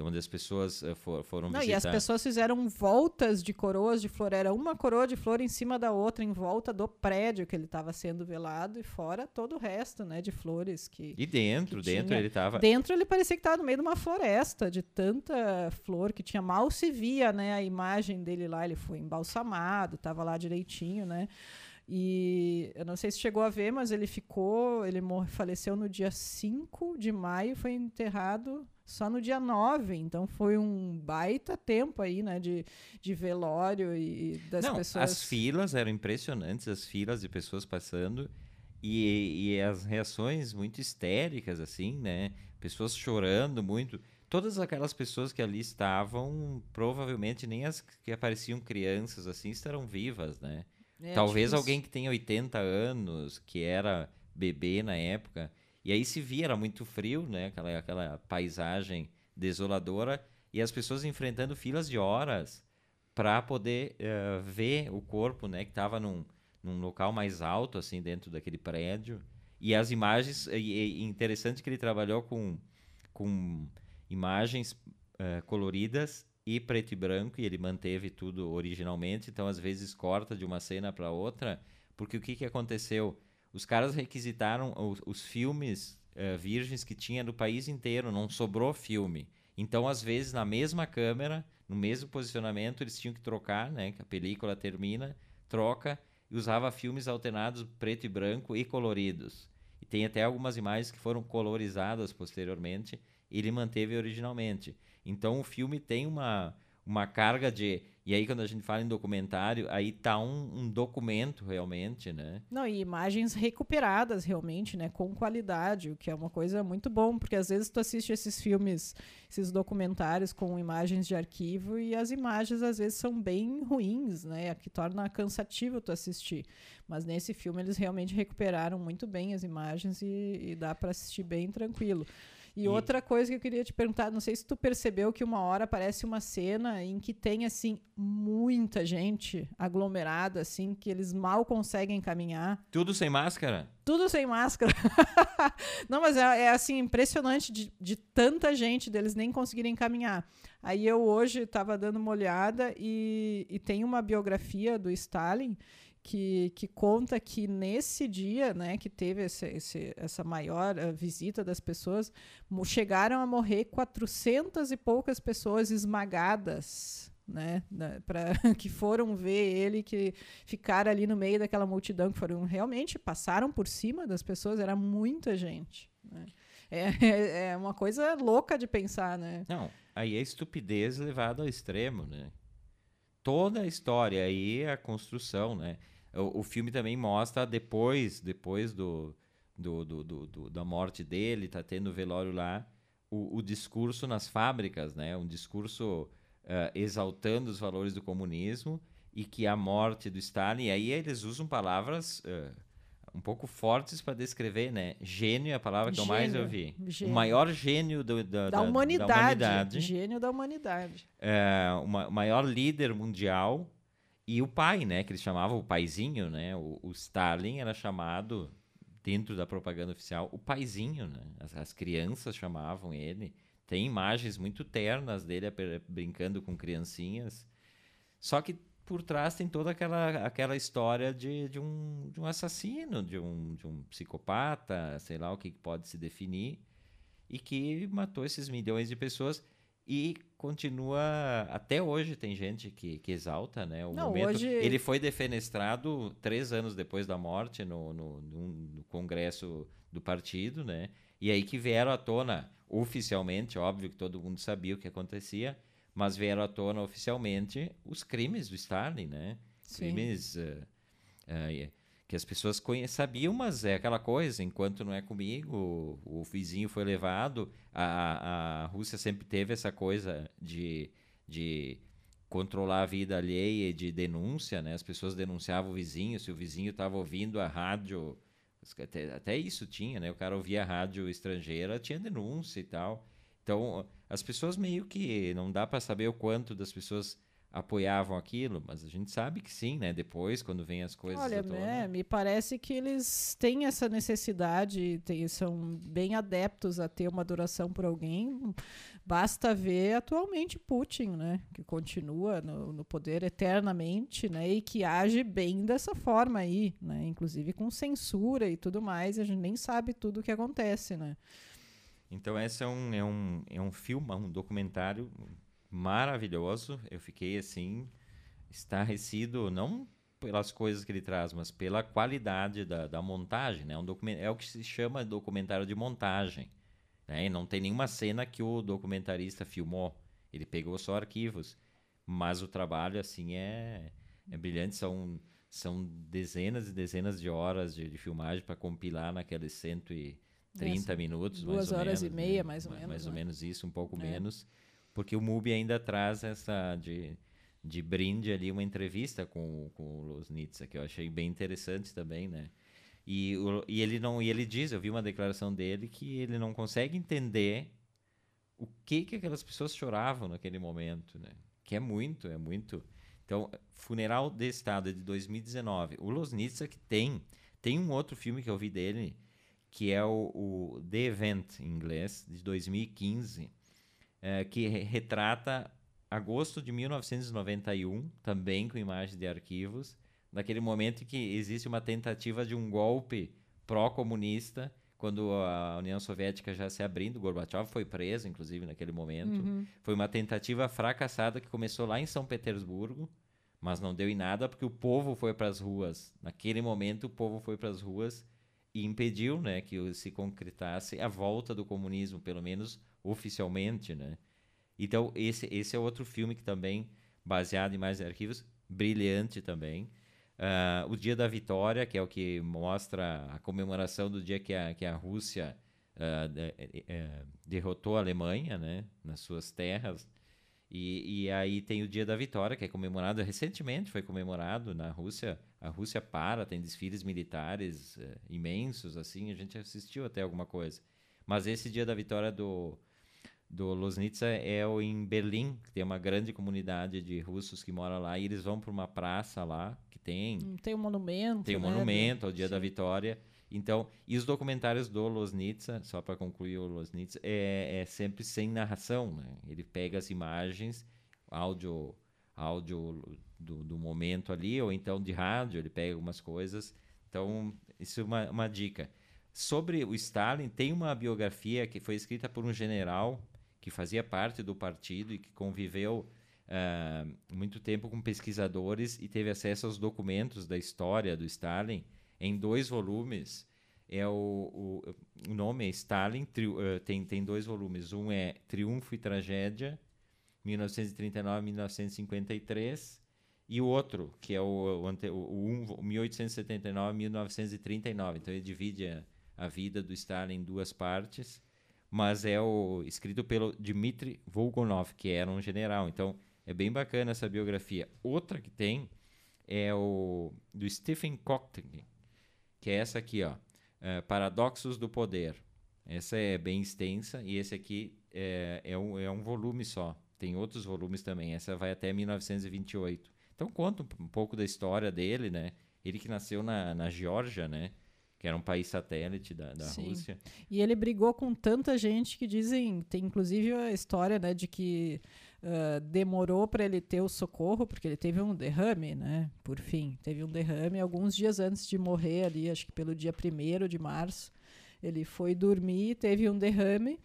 e onde as pessoas uh, for, foram Não, visitar. E as pessoas fizeram voltas de coroas de flor. Era uma coroa de flor em cima da outra, em volta do prédio que ele estava sendo velado, e fora todo o resto, né, de flores que. E dentro, que dentro tinha. ele estava. Dentro ele parecia que estava no meio de uma floresta, de tanta flor que tinha. Mal se via, né, a imagem dele lá. Ele foi embalsamado, estava lá direitinho, né. E eu não sei se chegou a ver, mas ele ficou. Ele faleceu no dia 5 de maio, foi enterrado só no dia 9, então foi um baita tempo aí, né, de, de velório e das Não, pessoas. As filas eram impressionantes, as filas de pessoas passando e, e as reações muito histéricas, assim, né, pessoas chorando muito. Todas aquelas pessoas que ali estavam, provavelmente nem as que apareciam crianças assim estarão vivas, né? É, Talvez alguém que tenha 80 anos, que era bebê na época, e aí se via, era muito frio, né? Aquela, aquela paisagem desoladora e as pessoas enfrentando filas de horas para poder uh, ver o corpo, né? Que estava num, num local mais alto, assim, dentro daquele prédio. E as imagens, e, e interessante que ele trabalhou com, com imagens uh, coloridas e preto e branco, e ele manteve tudo originalmente, então às vezes corta de uma cena para outra, porque o que, que aconteceu? Os caras requisitaram os, os filmes uh, virgens que tinha do país inteiro, não sobrou filme. Então, às vezes, na mesma câmera, no mesmo posicionamento, eles tinham que trocar, né? Que a película termina, troca e usava filmes alternados preto e branco e coloridos. E tem até algumas imagens que foram colorizadas posteriormente, ele manteve originalmente. Então o filme tem uma, uma carga de e aí, quando a gente fala em documentário, aí tá um, um, documento realmente, né? Não, e imagens recuperadas realmente, né? Com qualidade, o que é uma coisa muito bom, porque às vezes tu assiste esses filmes, esses documentários com imagens de arquivo e as imagens às vezes são bem ruins, né? Que torna cansativo tu assistir. Mas nesse filme eles realmente recuperaram muito bem as imagens e, e dá para assistir bem tranquilo. E, e, outra coisa que eu queria te perguntar, não sei se tu percebeu que uma hora aparece uma cena em que tem assim muita gente aglomerada, assim, que eles mal conseguem caminhar. Tudo sem máscara? Tudo sem máscara. não, mas é, é assim impressionante de, de, tanta gente deles nem conseguirem caminhar. Aí eu hoje estava dando uma olhada e, e tem uma biografia do Stalin que, que conta que nesse dia, né, que teve esse, esse, essa maior uh, visita das pessoas, chegaram a morrer 400 e poucas pessoas esmagadas, né, para que foram ver ele, que ficaram ali no meio daquela multidão, que foram realmente passaram por cima das pessoas, era muita gente. Né? É, é, é uma coisa louca de pensar, né? Não, aí é estupidez levada ao extremo, né? Toda a história aí, a construção, né? O, o filme também mostra depois, depois do, do, do, do, da morte dele, tá tendo velório lá, o, o discurso nas fábricas, né? Um discurso uh, exaltando os valores do comunismo e que a morte do Stalin, e aí eles usam palavras uh, um pouco fortes para descrever, né? Gênio é a palavra que gênio, eu mais ouvi. Gênio. O maior gênio do, da, da, humanidade, da, humanidade. Gênio da humanidade. É, o maior líder mundial e o pai, né? Que eles chamavam o paizinho, né? O, o Stalin era chamado, dentro da propaganda oficial, o paizinho, né? As, as crianças chamavam ele. Tem imagens muito ternas dele brincando com criancinhas. Só que por trás tem toda aquela, aquela história de, de, um, de um assassino, de um, de um psicopata, sei lá o que pode se definir, e que matou esses milhões de pessoas. E continua até hoje tem gente que, que exalta né o Não, momento hoje... ele foi defenestrado três anos depois da morte no, no, no, congresso do partido né e aí que vieram à tona oficialmente óbvio que todo mundo sabia o que acontecia mas vieram à tona oficialmente os crimes do Stalin né Sim. crimes uh, uh, que as pessoas sabiam, mas é aquela coisa, enquanto não é comigo, o, o vizinho foi levado, a, a Rússia sempre teve essa coisa de, de controlar a vida alheia e de denúncia, né? As pessoas denunciavam o vizinho, se o vizinho estava ouvindo a rádio, até, até, isso tinha, né? O cara ouvia a rádio estrangeira, tinha denúncia e tal. Então, as pessoas meio que não dá para saber o quanto das pessoas apoiavam aquilo, mas a gente sabe que sim, né? Depois, quando vem as coisas. Olha, né, me parece que eles têm essa necessidade, tem, são bem adeptos a ter uma adoração por alguém. Basta ver atualmente Putin, né? Que continua no, no poder eternamente, né? E que age bem dessa forma aí, né? Inclusive com censura e tudo mais. A gente nem sabe tudo o que acontece, né? Então, esse é um, é um, é um filme, um documentário maravilhoso. Eu fiquei assim, estarrecido, não pelas coisas que ele traz, mas pela qualidade da, da montagem. Né? Um document... É o que se chama documentário de montagem. Né? E não tem nenhuma cena que o documentarista filmou. Ele pegou só arquivos. Mas o trabalho, assim, é, é brilhante. São, são dezenas e dezenas de horas de, de filmagem para compilar naqueles 130 minutos. Duas horas menos, e meia, né? mais ou menos. Mais ou né? menos isso, um pouco é. menos porque o MUBI ainda traz essa de, de brinde ali uma entrevista com, com o Losnitsa, que eu achei bem interessante também, né? E, o, e ele não e ele diz, eu vi uma declaração dele que ele não consegue entender o que que aquelas pessoas choravam naquele momento, né? Que é muito, é muito. Então, Funeral de Estado é de 2019. O Losnitsa que tem tem um outro filme que eu vi dele que é o, o The Event em inglês de 2015 é, que retrata agosto de 1991, também com imagens de arquivos, naquele momento em que existe uma tentativa de um golpe pró-comunista, quando a União Soviética já se abrindo, Gorbachev foi preso, inclusive, naquele momento. Uhum. Foi uma tentativa fracassada que começou lá em São Petersburgo, mas não deu em nada porque o povo foi para as ruas. Naquele momento, o povo foi para as ruas e impediu né, que se concretasse a volta do comunismo, pelo menos oficialmente, né? Então, esse, esse é outro filme que também, baseado em mais arquivos, brilhante também. Uh, o Dia da Vitória, que é o que mostra a comemoração do dia que a, que a Rússia uh, de, uh, derrotou a Alemanha, né? Nas suas terras. E, e, aí tem o Dia da Vitória, que é comemorado recentemente, foi comemorado na Rússia. A Rússia para, tem desfiles militares imensos, assim, a gente assistiu até alguma coisa. Mas esse dia da vitória do, do Losnitsa é o em Berlim, que tem uma grande comunidade de russos que moram lá, e eles vão para uma praça lá, tem... Hum, tem um monumento, Tem um né, monumento ao dia da sim. vitória. Então, e os documentários do Losnitsa, só para concluir o Losnitsa, é, é sempre sem narração, né? Ele pega as imagens, áudio, áudio do, do momento ali, ou então de rádio, ele pega algumas coisas. Então, isso é uma, uma dica. Sobre o Stalin, tem uma biografia que foi escrita por um general que fazia parte do partido e que conviveu ah, muito tempo com pesquisadores e teve acesso aos documentos da história do Stalin em dois volumes. É o, o, o nome é Stalin, tri- eh, tem, tem dois volumes. Um é Triunfo e Tragédia, 1939-1953, e o outro, que é o, o, ante- o, o 1879-1939. Então ele divide a, a vida do Stalin em duas partes, mas é o escrito pelo Dmitry Volgonov, que era um general. Então é bem bacana essa biografia. Outra que tem é o do Stephen Cochran, que é essa aqui, ó, é, Paradoxos do Poder. Essa é bem extensa e esse aqui é, é, um, é um volume só. Tem outros volumes também. Essa vai até 1928. Então conta um, um pouco da história dele, né? Ele que nasceu na, na Geórgia, né? Que era um país satélite da, da Sim. Rússia. E ele brigou com tanta gente que dizem, tem inclusive a história, né, de que ah, demorou para ele ter o socorro, porque ele teve um derrame, né? Por fim, teve um derrame alguns dias antes de morrer ali, acho que pelo dia 1 de março. Ele foi dormir, teve um derrame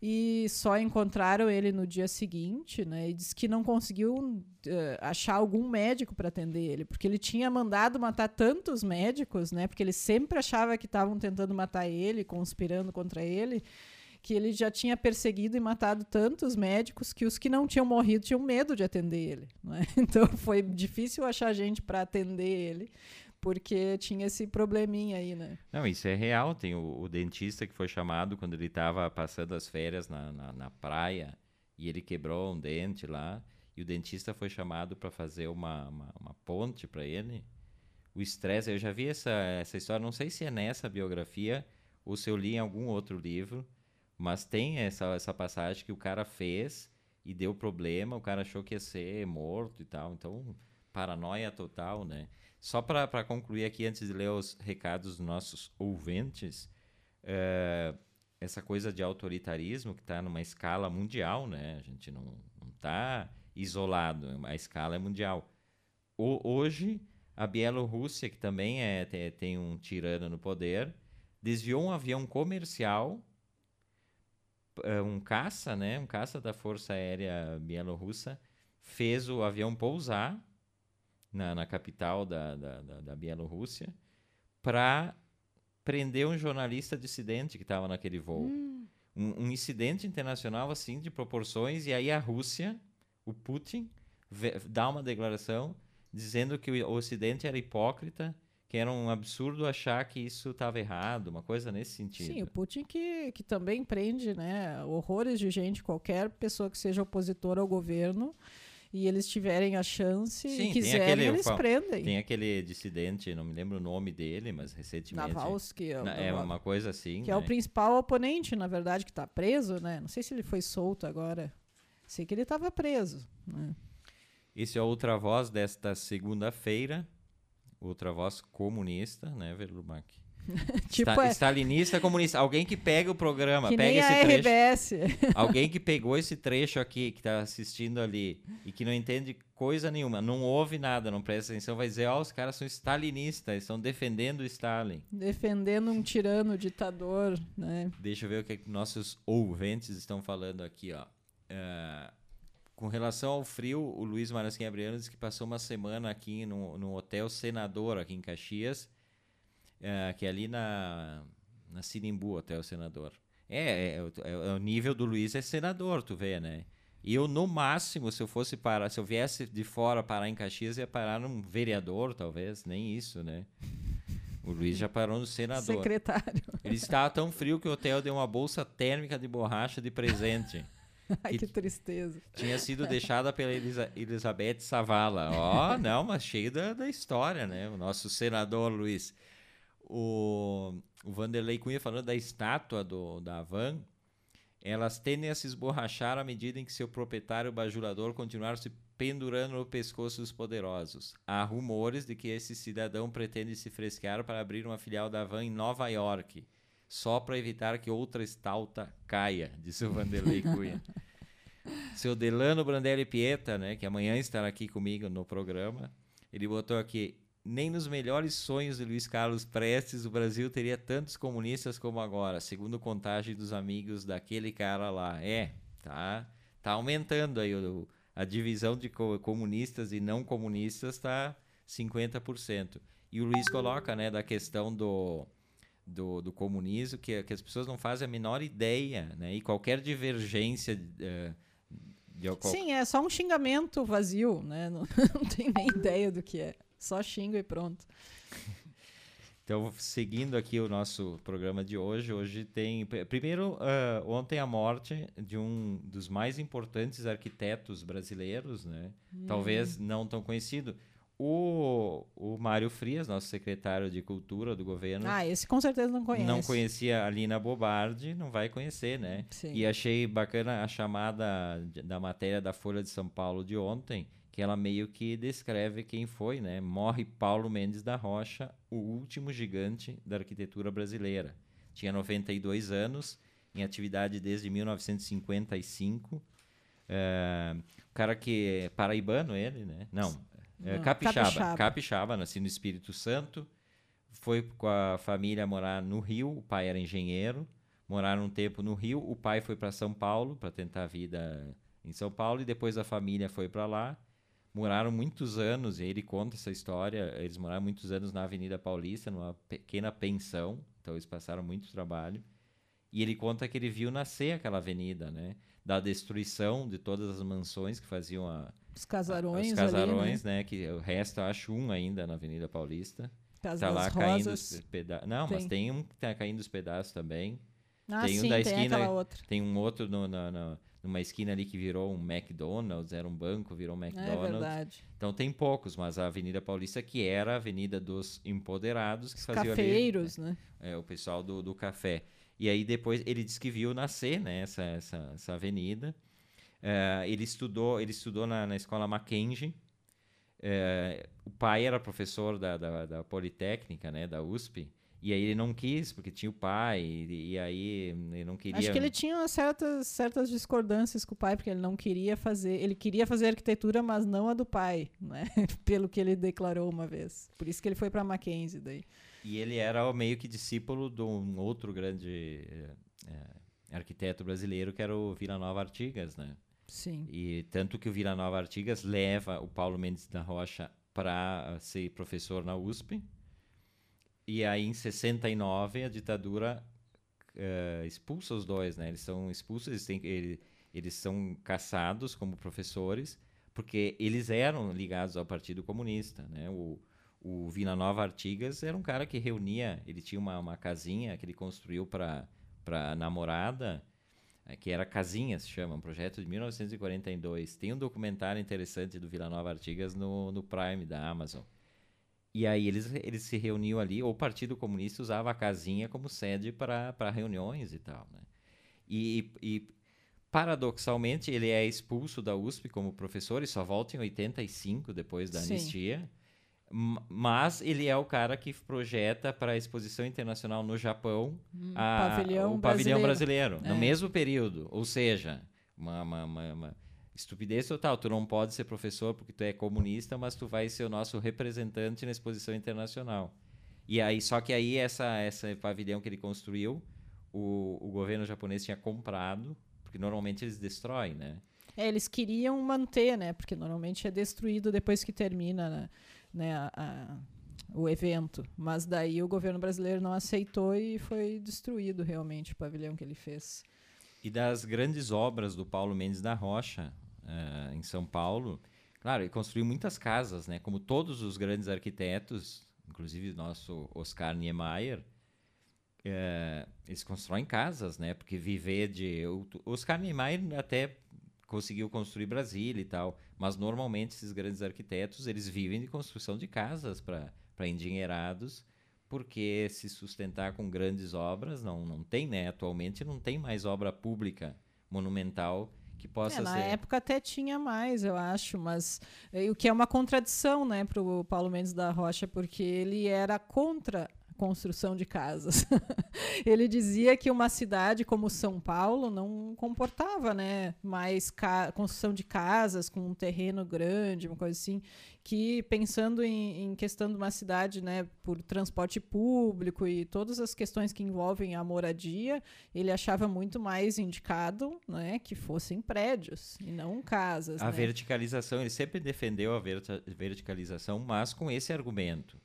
e só encontraram ele no dia seguinte, né? E disse que não conseguiu eh, achar algum médico para atender ele, porque ele tinha mandado matar tantos médicos, né? Porque ele sempre achava que estavam tentando matar ele, conspirando contra ele, que ele já tinha perseguido e matado tantos médicos que os que não tinham morrido tinham medo de atender ele, né? Então foi difícil achar gente para atender ele. Porque tinha esse probleminha aí, né? Não, isso é real. Tem o, o dentista que foi chamado quando ele estava passando as férias na, na, na praia e ele quebrou um dente lá. E o dentista foi chamado para fazer uma, uma, uma ponte para ele. O estresse, eu já vi essa, essa história, não sei se é nessa biografia ou se eu li em algum outro livro, mas tem essa, essa passagem que o cara fez e deu problema, o cara achou que ia ser morto e tal. Então, paranoia total, né? Só para concluir aqui, antes de ler os recados dos nossos ouvintes, é, essa coisa de autoritarismo que está numa escala mundial, né? A gente não está isolado, a escala é mundial. O, hoje, a Bielorrússia, que também é, tem, tem um tirano no poder, desviou um avião comercial, um caça, né? Um caça da Força Aérea Bielorrussa, fez o avião pousar na, na capital da, da, da, da Bielorrússia para prender um jornalista dissidente que estava naquele voo. Um, um incidente internacional assim de proporções e aí a Rússia, o Putin, vê- dá uma declaração dizendo que o Ocidente era hipócrita, que era um absurdo achar que isso estava errado, uma coisa nesse sentido. Sim, o Putin que, que também prende né, horrores de gente, qualquer pessoa que seja opositora ao governo, e eles tiverem a chance Sim, e quiserem, aquele- eles fal- prendem. Tem aquele dissidente, não me lembro o nome dele, mas recentemente Navalsky, é Na- é uma coisa assim, que é o né? principal oponente, na verdade, que está preso, né? Não sei se ele foi solto agora. Sei que ele estava preso. Né? Esse é Outra Voz desta segunda-feira. Outra Voz comunista, né, Verlumac? tipo, é, Stalinista comunista. Alguém que pega o programa, que pega esse trecho. Alguém que pegou esse trecho aqui, que tá assistindo ali, e que não entende coisa nenhuma, não ouve nada, não presta atenção, vai dizer, ó, os caras são stalinistas, estão defendendo o Stalin. defendendo um tirano ditador, né? Deixa eu ver o que que nossos ouvintes estão falando aqui, ó. É, com relação ao frio, o Luiz Marasquim Abriano disse que passou uma semana aqui no, no Hotel Senador, aqui em Caxias, é, que é ali na, na Sinimbu, Hotel Senador. É, é, é, é o nível do Luiz é senador, tu vê, né? E eu, no máximo, se eu fosse parar, se eu viesse de fora parar em Caxias, ia parar num vereador, talvez, nem isso, né? O Luiz já parou no senador. Secretário. Ele estava tão frio que o hotel deu uma bolsa térmica de borracha de presente. Ai, Que- que tristeza. Tinha sido deixada pela Elisa- Elizabeth Savala. Ó, não, mas cheio da, da história, né? O nosso senador Luiz. o, o Vanderlei Cunha falando da estátua do, da van, elas tendem a se esborrachar à medida em que seu proprietário bajulador continuar se pendurando no pescoço dos poderosos. Há rumores de que esse cidadão pretende se fresquear para abrir uma filial da van em Nova York, só para evitar que outra estalta caia, disse o Vanderlei Cunha. Seu Delano Brandelli Pieta, né, que amanhã estará aqui comigo no programa, ele botou aqui: nem nos melhores sonhos de Luiz Carlos Prestes o Brasil teria tantos comunistas como agora, segundo contagem dos amigos daquele cara lá. É, tá, tá aumentando aí o, a divisão de comunistas e não comunistas tá 50%. E o Luiz coloca, né, da questão do, do, do comunismo, que, que as pessoas não fazem a menor ideia, né, e qualquer divergência... Uh, de qual... Sim, é só um xingamento vazio, né? Não, não tem nem ideia do que é. Só xingo e pronto. Então, seguindo aqui o nosso programa de hoje, hoje tem. Primeiro, uh, ontem a morte de um dos mais importantes arquitetos brasileiros, né? Hum. Talvez não tão conhecido. O, o Mário Frias, nosso secretário de Cultura do governo. Ah, esse com certeza não conhece. Não conhecia a Lina Bobardi, não vai conhecer, né? Sim. E achei bacana a chamada da matéria da Folha de São Paulo de ontem, que ela meio que descreve quem foi, né? Morre Paulo Mendes da Rocha, o último gigante da arquitetura brasileira. Tinha 92 anos, em atividade desde 1955. É, o cara que é paraibano, ele, né? Não, é, capixaba, capixaba. Capixaba, nasci no Espírito Santo. Foi com a família morar no Rio, o pai era engenheiro. Moraram um tempo no Rio, o pai foi para São Paulo para tentar a vida em São Paulo e depois a família foi para lá moraram muitos anos, e ele conta essa história, eles moraram muitos anos na Avenida Paulista, numa pequena pensão, então eles passaram muito trabalho. E ele conta que ele viu nascer aquela avenida, né? Da destruição de todas as mansões que faziam a, os casarões, a, os casarões, ali, né? né? Que o resto acho um ainda na Avenida Paulista. Casa tá lá caindo os pedaços. Não, tem. mas tem um que tá caindo os pedaços também. Ah, tem um sim, da esquina, tem um outro no, no, no, numa esquina ali que virou um McDonald's, era um banco, virou um é McDonald's. É verdade. Então tem poucos, mas a Avenida Paulista que era a Avenida dos Empoderados, que Os faziam cafeiros, ali, né? É, o pessoal do, do café. E aí depois ele disse que viu nascer, né, essa, essa, essa avenida. É, ele estudou, ele estudou na, na escola Mackenzie. É, o pai era professor da, da, da Politécnica, né, da USP. E aí ele não quis, porque tinha o pai, e, e, aí ele não queria. Acho que ele tinha certas, certas discordâncias com o pai, porque ele não queria fazer. Ele queria fazer arquitetura, mas não a do pai, né? Pelo que ele declarou uma vez. Por isso que ele foi para Mackenzie daí. E ele era meio que discípulo de um outro grande é, arquiteto brasileiro, que era o Vila Nova Artigas, né? Sim. E tanto que o Vila Nova Artigas leva o Paulo Mendes da Rocha para ser professor na USP e aí, em 69, a ditadura uh, expulsa os dois, né? Eles são expulsos, eles, têm, eles, eles são caçados como professores, porque eles eram ligados ao Partido Comunista, né? O, o Vila Nova Artigas era um cara que reunia, ele tinha uma, uma casinha que ele construiu para a namorada, eh, que era Casinha, se chama, um projeto de 1942. Tem um documentário interessante do Vila Nova Artigas no, no Prime da Amazon. E aí eles, eles se reuniam ali, ou o Partido Comunista usava a casinha como sede para reuniões e tal. Né? E, e, paradoxalmente, ele é expulso da USP como professor e só volta em 85, depois da Sim. Mas ele é o cara que projeta para a exposição internacional no Japão hum, a, pavilhão o pavilhão brasileiro, brasileiro é. no mesmo período. Ou seja, uma, uma, uma, uma estupidez total. Tu não pode ser professor porque tu é comunista, mas tu vai ser o nosso representante na exposição internacional. E aí, só que aí essa essa pavilhão que ele construiu, o, o governo japonês tinha comprado, porque normalmente eles destroem, né? É, eles queriam manter, né? Porque normalmente é destruído depois que termina né, né a, a, o evento. Mas daí o governo brasileiro não aceitou e foi destruído realmente o pavilhão que ele fez. E das grandes obras do Paulo Mendes da Rocha, uh, em São Paulo. Claro, ele construiu muitas casas, né? Como todos os grandes arquitetos, inclusive nosso Oscar Niemeyer, uh, eles constroem casas, né? Porque viver de... Oscar Niemeyer até conseguiu construir Brasília e tal, mas normalmente esses grandes arquitetos, eles vivem de construção de casas para engenheirados, porque se sustentar com grandes obras não, não tem, né? Atualmente não tem mais obra pública monumental que possa é, na ser. Na época até tinha mais, eu acho, mas o que é uma contradição, né, para o Paulo Mendes da Rocha, porque ele era contra construção de casas. ele dizia que uma cidade como São Paulo não comportava, né, mais construção de casas com um terreno grande, uma coisa assim, que pensando em, em, questão de uma cidade, né, por transporte público e todas as questões que envolvem a moradia, ele achava muito mais indicado, né, que fossem prédios e não casas. A né? verticalização, ele sempre defendeu a verticalização, mas com esse argumento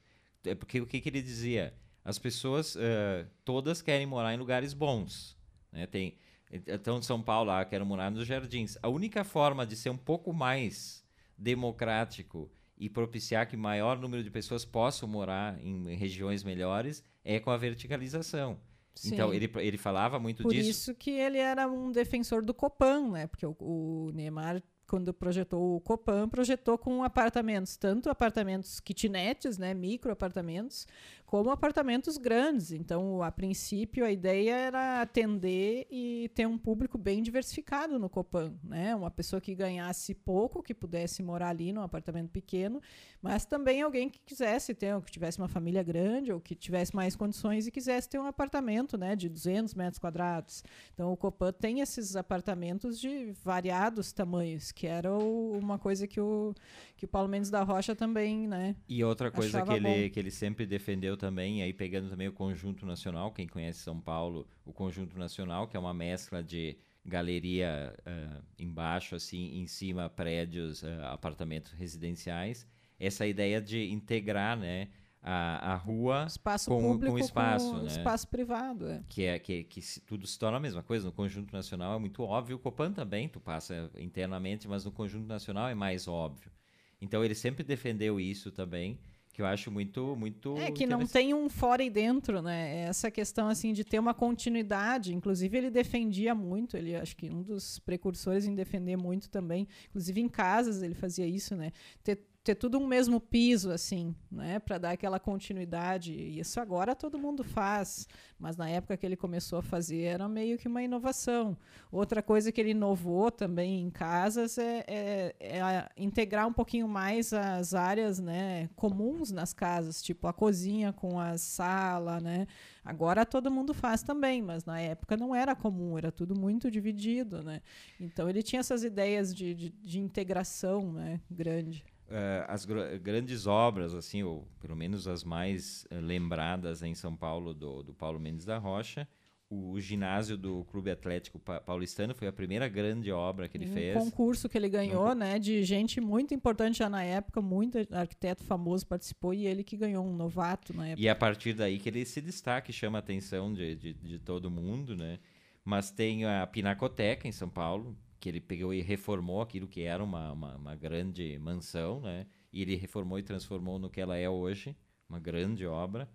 é porque o que, que ele dizia? As pessoas uh, todas querem morar em lugares bons. Né? Tem, então, São Paulo, ah, quero morar nos jardins. A única forma de ser um pouco mais democrático e propiciar que maior número de pessoas possam morar em regiões melhores é com a verticalização. Sim. Então, ele, ele falava muito Por disso. Por isso que ele era um defensor do Copan, né? Porque o, o Neymar quando projetou o Copan, projetou com apartamentos, tanto apartamentos kitnets, né, micro apartamentos, como apartamentos grandes. Então, a princípio, a ideia era atender e ter um público bem diversificado no Copan, né? Uma pessoa que ganhasse pouco, que pudesse morar ali num apartamento pequeno, mas também alguém que quisesse ter, ou que tivesse uma família grande, ou que tivesse mais condições e quisesse ter um apartamento, né, de 200 metros quadrados. Então, o Copan tem esses apartamentos de variados tamanhos, que era o, uma coisa que o que o Paulo Mendes da Rocha também, né? E outra coisa que ele, que ele sempre defendeu também, aí pegando também o Conjunto Nacional, quem conhece São Paulo, o Conjunto Nacional, que é uma mescla de galeria uh, embaixo, assim, em cima prédios, uh, apartamentos residenciais. Essa ideia de integrar, né? A, a rua espaço com, público com espaço, com né? espaço privado, é. Que é que, que se, tudo se torna a mesma coisa. No conjunto nacional é muito óbvio, o Copan também, tu passa internamente, mas no conjunto nacional é mais óbvio. Então ele sempre defendeu isso também, que eu acho muito muito É que não tem um fora e dentro, né? Essa questão assim de ter uma continuidade, inclusive ele defendia muito, ele acho que um dos precursores em defender muito também, inclusive em casas ele fazia isso, né? Ter ter tudo um mesmo piso, assim, né? Para dar aquela continuidade. Isso agora todo mundo faz, mas na época que ele começou a fazer era meio que uma inovação. Outra coisa que ele inovou também em casas é, é, é integrar um pouquinho mais as áreas né, comuns nas casas, tipo a cozinha com a sala, né? Agora todo mundo faz também, mas na época não era comum, era tudo muito dividido, né? Então ele tinha essas ideias de, de, de integração né, grande uh, as gr grandes obras, assim, ou pelo menos as mais uh, lembradas em São Paulo do, do Paulo Mendes da Rocha, o, ginásio do Clube Atlético Paulistano foi a primeira grande obra que ele um fez. concurso que ele ganhou, um... né, de gente muito importante já na época, muito arquiteto famoso participou e ele que ganhou um novato na época. E a partir daí que ele se destaca, chama a atenção de, de, de todo mundo, né? Mas tem a Pinacoteca em São Paulo, que ele pegou e reformou aquilo que era uma, uma, uma, grande mansão, né? E ele reformou e transformou no que ela é hoje, uma grande obra.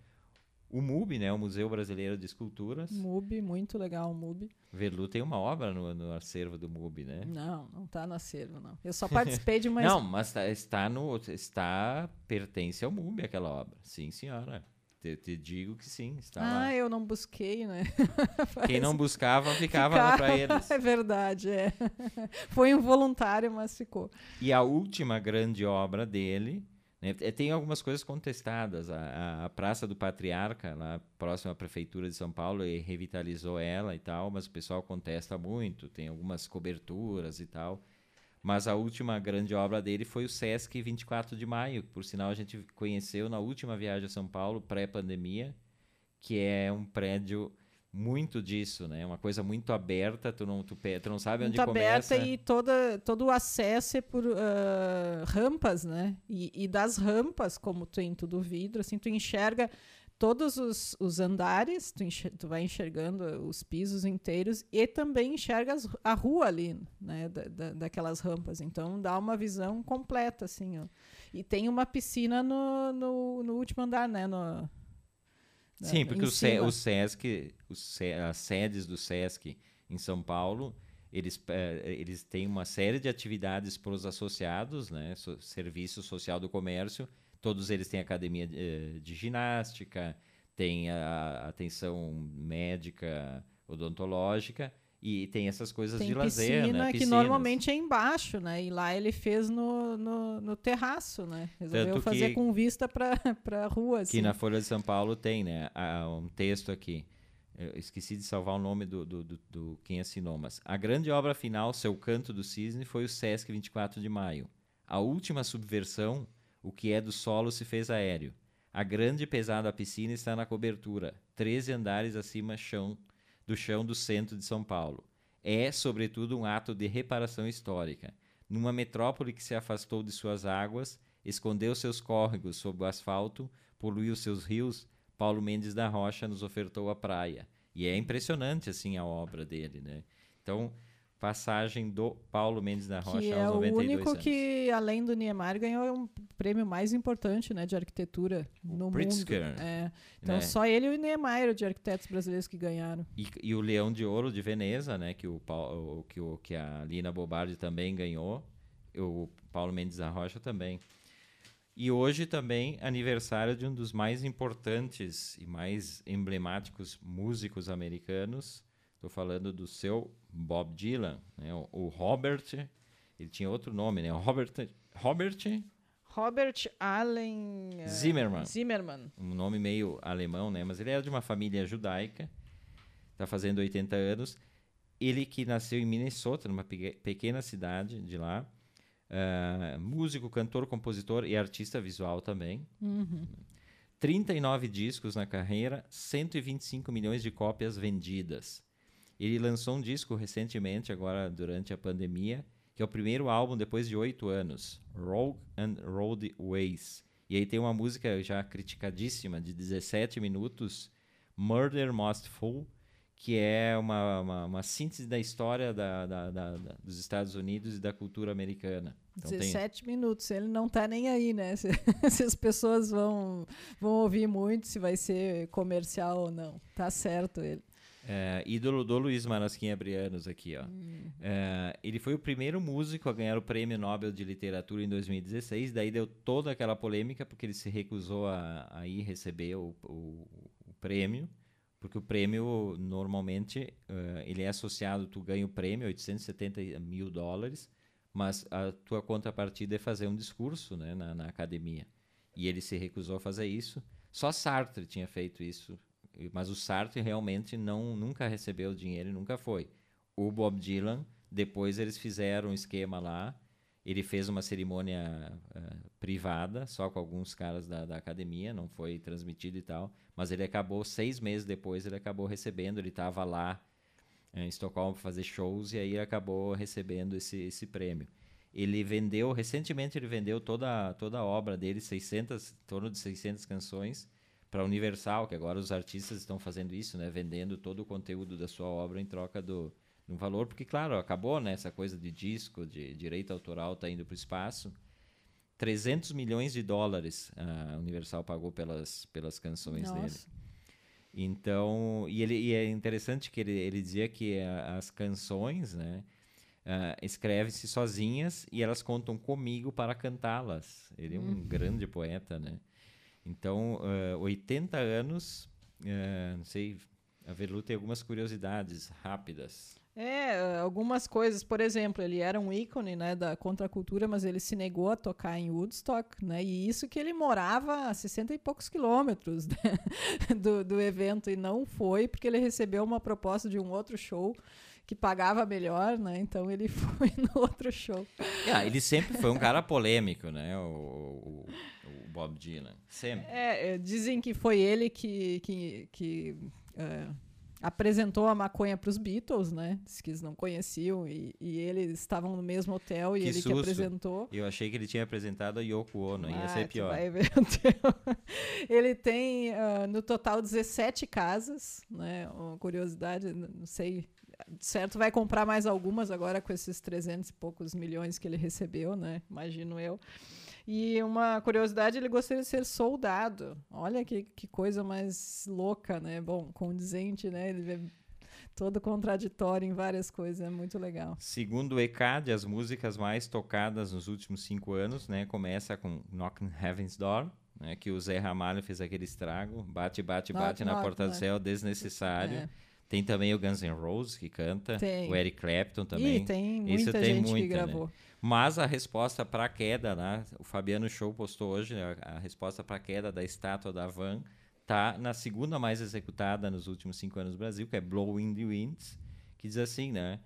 O MUB, né? O Museu Brasileiro de Esculturas. MUB, muito legal o MUB. Verlu tem uma obra no, no acervo do MUB, né? Não, não está no acervo, não. Eu só participei de uma... não, mas tá, está no... Está... Pertence ao MUB aquela obra. Sim, senhora. Te, te, digo que sim, está ah, lá. eu não busquei, né? Quem não buscava, ficava, ficava para eles. É verdade, é. Foi involuntário, mas ficou. E a última grande obra dele, né, é, tem algumas coisas contestadas. A, a, Praça do Patriarca, lá próxima à Prefeitura de São Paulo, revitalizou ela e tal, mas o pessoal contesta muito, tem algumas coberturas e tal. Mas a última grande obra dele foi o Sesc 24 de Maio, que por sinal a gente conheceu na última viagem a São Paulo, pré-pandemia, que é um prédio muito disso, né? Uma coisa muito aberta, tu não, tu, tu não sabe muito onde começa. Muito aberta e toda, todo o acesso é por uh, rampas, né? E, e, das rampas, como tem tudo vidro, assim, tu enxerga todos os, os andares, tu, tu, vai enxergando os pisos inteiros e também enxergas a rua ali, né, da, da, daquelas rampas. Então dá uma visão completa, assim, ó. E tem uma piscina no, no, no último andar, né, no, Sim, porque o, Se, o Sesc, os, as sedes do Sesc em São Paulo, eles, eh, eles têm uma série de atividades para os associados, né, so, Serviço Social do Comércio, Todos eles têm academia de, eh, de ginástica, tem a atenção médica, odontológica e tem essas coisas Tem de lazer, piscina né? que normalmente é embaixo, né? E lá ele fez no, no, no terraço, né? Resolveu Tanto fazer que- com vista pra, pra rua, assim. Que na Folha de São Paulo tem, né? há Um texto aqui. Eu esqueci de salvar o nome do, do, do- do quem assinou, mas a grande obra final, Seu Canto do Cisne, foi o Sesc 24 de Maio. A última subversão, o que é do solo se fez aéreo. A grande e pesada piscina está na cobertura, 13 andares acima chão, do chão do centro de São Paulo. É, sobretudo, um ato de reparação histórica. Numa metrópole que se afastou de suas águas, escondeu seus córregos sob o asfalto, poluiu seus rios, Paulo Mendes da Rocha nos ofertou a praia. E é impressionante, assim, a obra dele, né? Então, passagem do Paulo Mendes da Rocha que é aos o 92 único anos. que, além do Niemeyer, ganhou um prêmio mais importante, né, de arquitetura no Pritzker, mundo. É. Então né? só ele e o Niemeyer de arquitetos brasileiros que ganharam. E, e o Leão de Ouro de Veneza, né, que, o, Pau- o- que, o, que a Lina Bobardi também ganhou, o Paulo Mendes da Rocha também. E hoje também aniversário de um dos mais importantes e mais emblemáticos músicos americanos. Estou falando do seu Bob Dylan, né, o, o Robert. Ele tinha outro nome, né? Robert, Robert, Robert Allen eh, Zimmermann. Zimmermann. um nome meio alemão, né? Mas ele era de uma família judaica, está fazendo 80 anos. Ele que nasceu em Minnesota, numa peque- pequena cidade de lá. Ah, músico, cantor, compositor e artista visual também. Uhum. 39 discos na carreira, 125 milhões de cópias vendidas. Ele lançou um disco recentemente, agora durante a pandemia, que é o primeiro álbum depois de oito anos, Rogue and Road Ways. E aí tem uma música já criticadíssima, de 17 minutos, Murder Most Fool, que é uma, uma, uma síntese da história da, da- da- dos Estados Unidos e da cultura americana. Então tem- 17 minutos, ele não tá nem aí, né? Se, se as pessoas vão, vão ouvir muito, se vai ser comercial ou não. Tá certo ele. É, ídolo do Luiz Marasquinha Brianos aqui, ó. É, ele foi o primeiro músico a ganhar o Prêmio Nobel de Literatura em 2016, daí deu toda aquela polêmica porque ele se recusou a, a ir receber o, o- o prêmio, porque o prêmio normalmente eh, ele é associado, tu ganha o prêmio, 870 mil dólares, mas a tua contrapartida é fazer um discurso né, na, na academia. E ele se recusou a fazer isso. Só Sartre tinha feito isso, mas o Sartre realmente não nunca recebeu dinheiro e nunca foi. O Bob Dylan, depois eles fizeram um esquema lá, ele fez uma cerimônia eh, privada, só com alguns caras da, da academia, não foi transmitido e tal, mas ele acabou, seis meses depois, ele acabou recebendo, ele estava lá eh, em Estocolmo para fazer shows e aí acabou recebendo esse, esse prêmio. Ele vendeu, recentemente ele vendeu toda, toda a obra dele, 600, em torno de 600 canções, para a Universal, que agora os artistas estão fazendo isso, né? Vendendo todo o conteúdo da sua obra em troca do, do valor, porque, claro, acabou né, essa coisa de disco, de direito autoral, está indo para o espaço. 300 milhões de dólares a Universal pagou pelas, pelas canções dele. Nossa. Então, e, ele, e é interessante que ele, ele dizia que a- as canções, né, ah, escreve-se sozinhas e elas contam comigo para cantá-las. Ele é um grande poeta, né? Então, ah, 80 anos, ah, não sei, a Verlu tem algumas curiosidades rápidas. É, algumas coisas, por exemplo, ele era um ícone, né, da contracultura, mas ele se negou a tocar em Woodstock, né, e isso que ele morava a 60 e poucos quilômetros né, do, do evento, e não foi porque ele recebeu uma proposta de um outro show que pagava melhor, né, então ele foi no outro show. Ah, ele sempre foi um cara polêmico, né, o, o- o Bob Dylan, sempre. É, é, dizem que foi ele que, que, que é, apresentou a maconha para os Beatles, né? Diz que eles não conheciam e, e eles estavam no mesmo hotel e Que ele que susto. apresentou. Eu achei que ele tinha apresentado a Yoko Ono, ia Ah, ser tu pior. vai ver. Ele tem, ah, no total, 17 casas, né? Uma curiosidade, não sei. Certo, vai comprar mais algumas agora com esses 300 e poucos milhões que ele recebeu, né? Imagino eu. E uma curiosidade, ele gostaria de ser soldado. Olha que, que coisa mais louca, né? Bom, condizente, né? Ele é todo contraditório em várias coisas, é muito legal. Segundo o ECAD, as músicas mais tocadas nos últimos cinco anos, né, começa com Knockin' Heaven's Door, né, que o Zé Ramalho fez aquele estrago, bate, bate, Knock, bate na knock, porta do né? céu, desnecessário. É. Tem também o Guns N' Roses que canta, Tem. o Eric Clapton também. Ih, tem Isso muita tem gente muita, que né? gravou. Mas a resposta para a queda, né? O Fabiano Show postou hoje, né, a resposta para a queda da estátua da Van tá na segunda mais executada nos últimos cinco anos no Brasil, que é Blowing the Winds, que diz assim, né?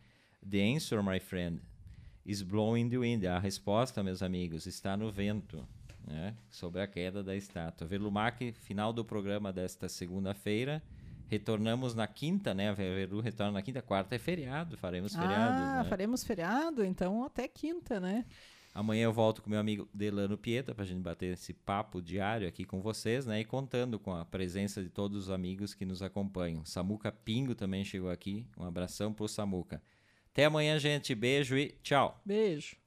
The answer, my friend, is blowing the wind. A resposta, meus amigos, está no vento, né? Sobre a queda da estátua. Verlumac, final do programa desta segunda-feira. Retornamos na quinta, né? A Verlu retorna na quinta, quarta é feriado, faremos feriado. Ah, né? faremos feriado, então até quinta, né? Amanhã eu volto com meu amigo Delano Pieta para a gente bater esse papo diário aqui com vocês, né? E contando com a presença de todos os amigos que nos acompanham. Samuca Pingo também chegou aqui. Um abração pro Samuca. Até amanhã, gente. Beijo e tchau. Beijo.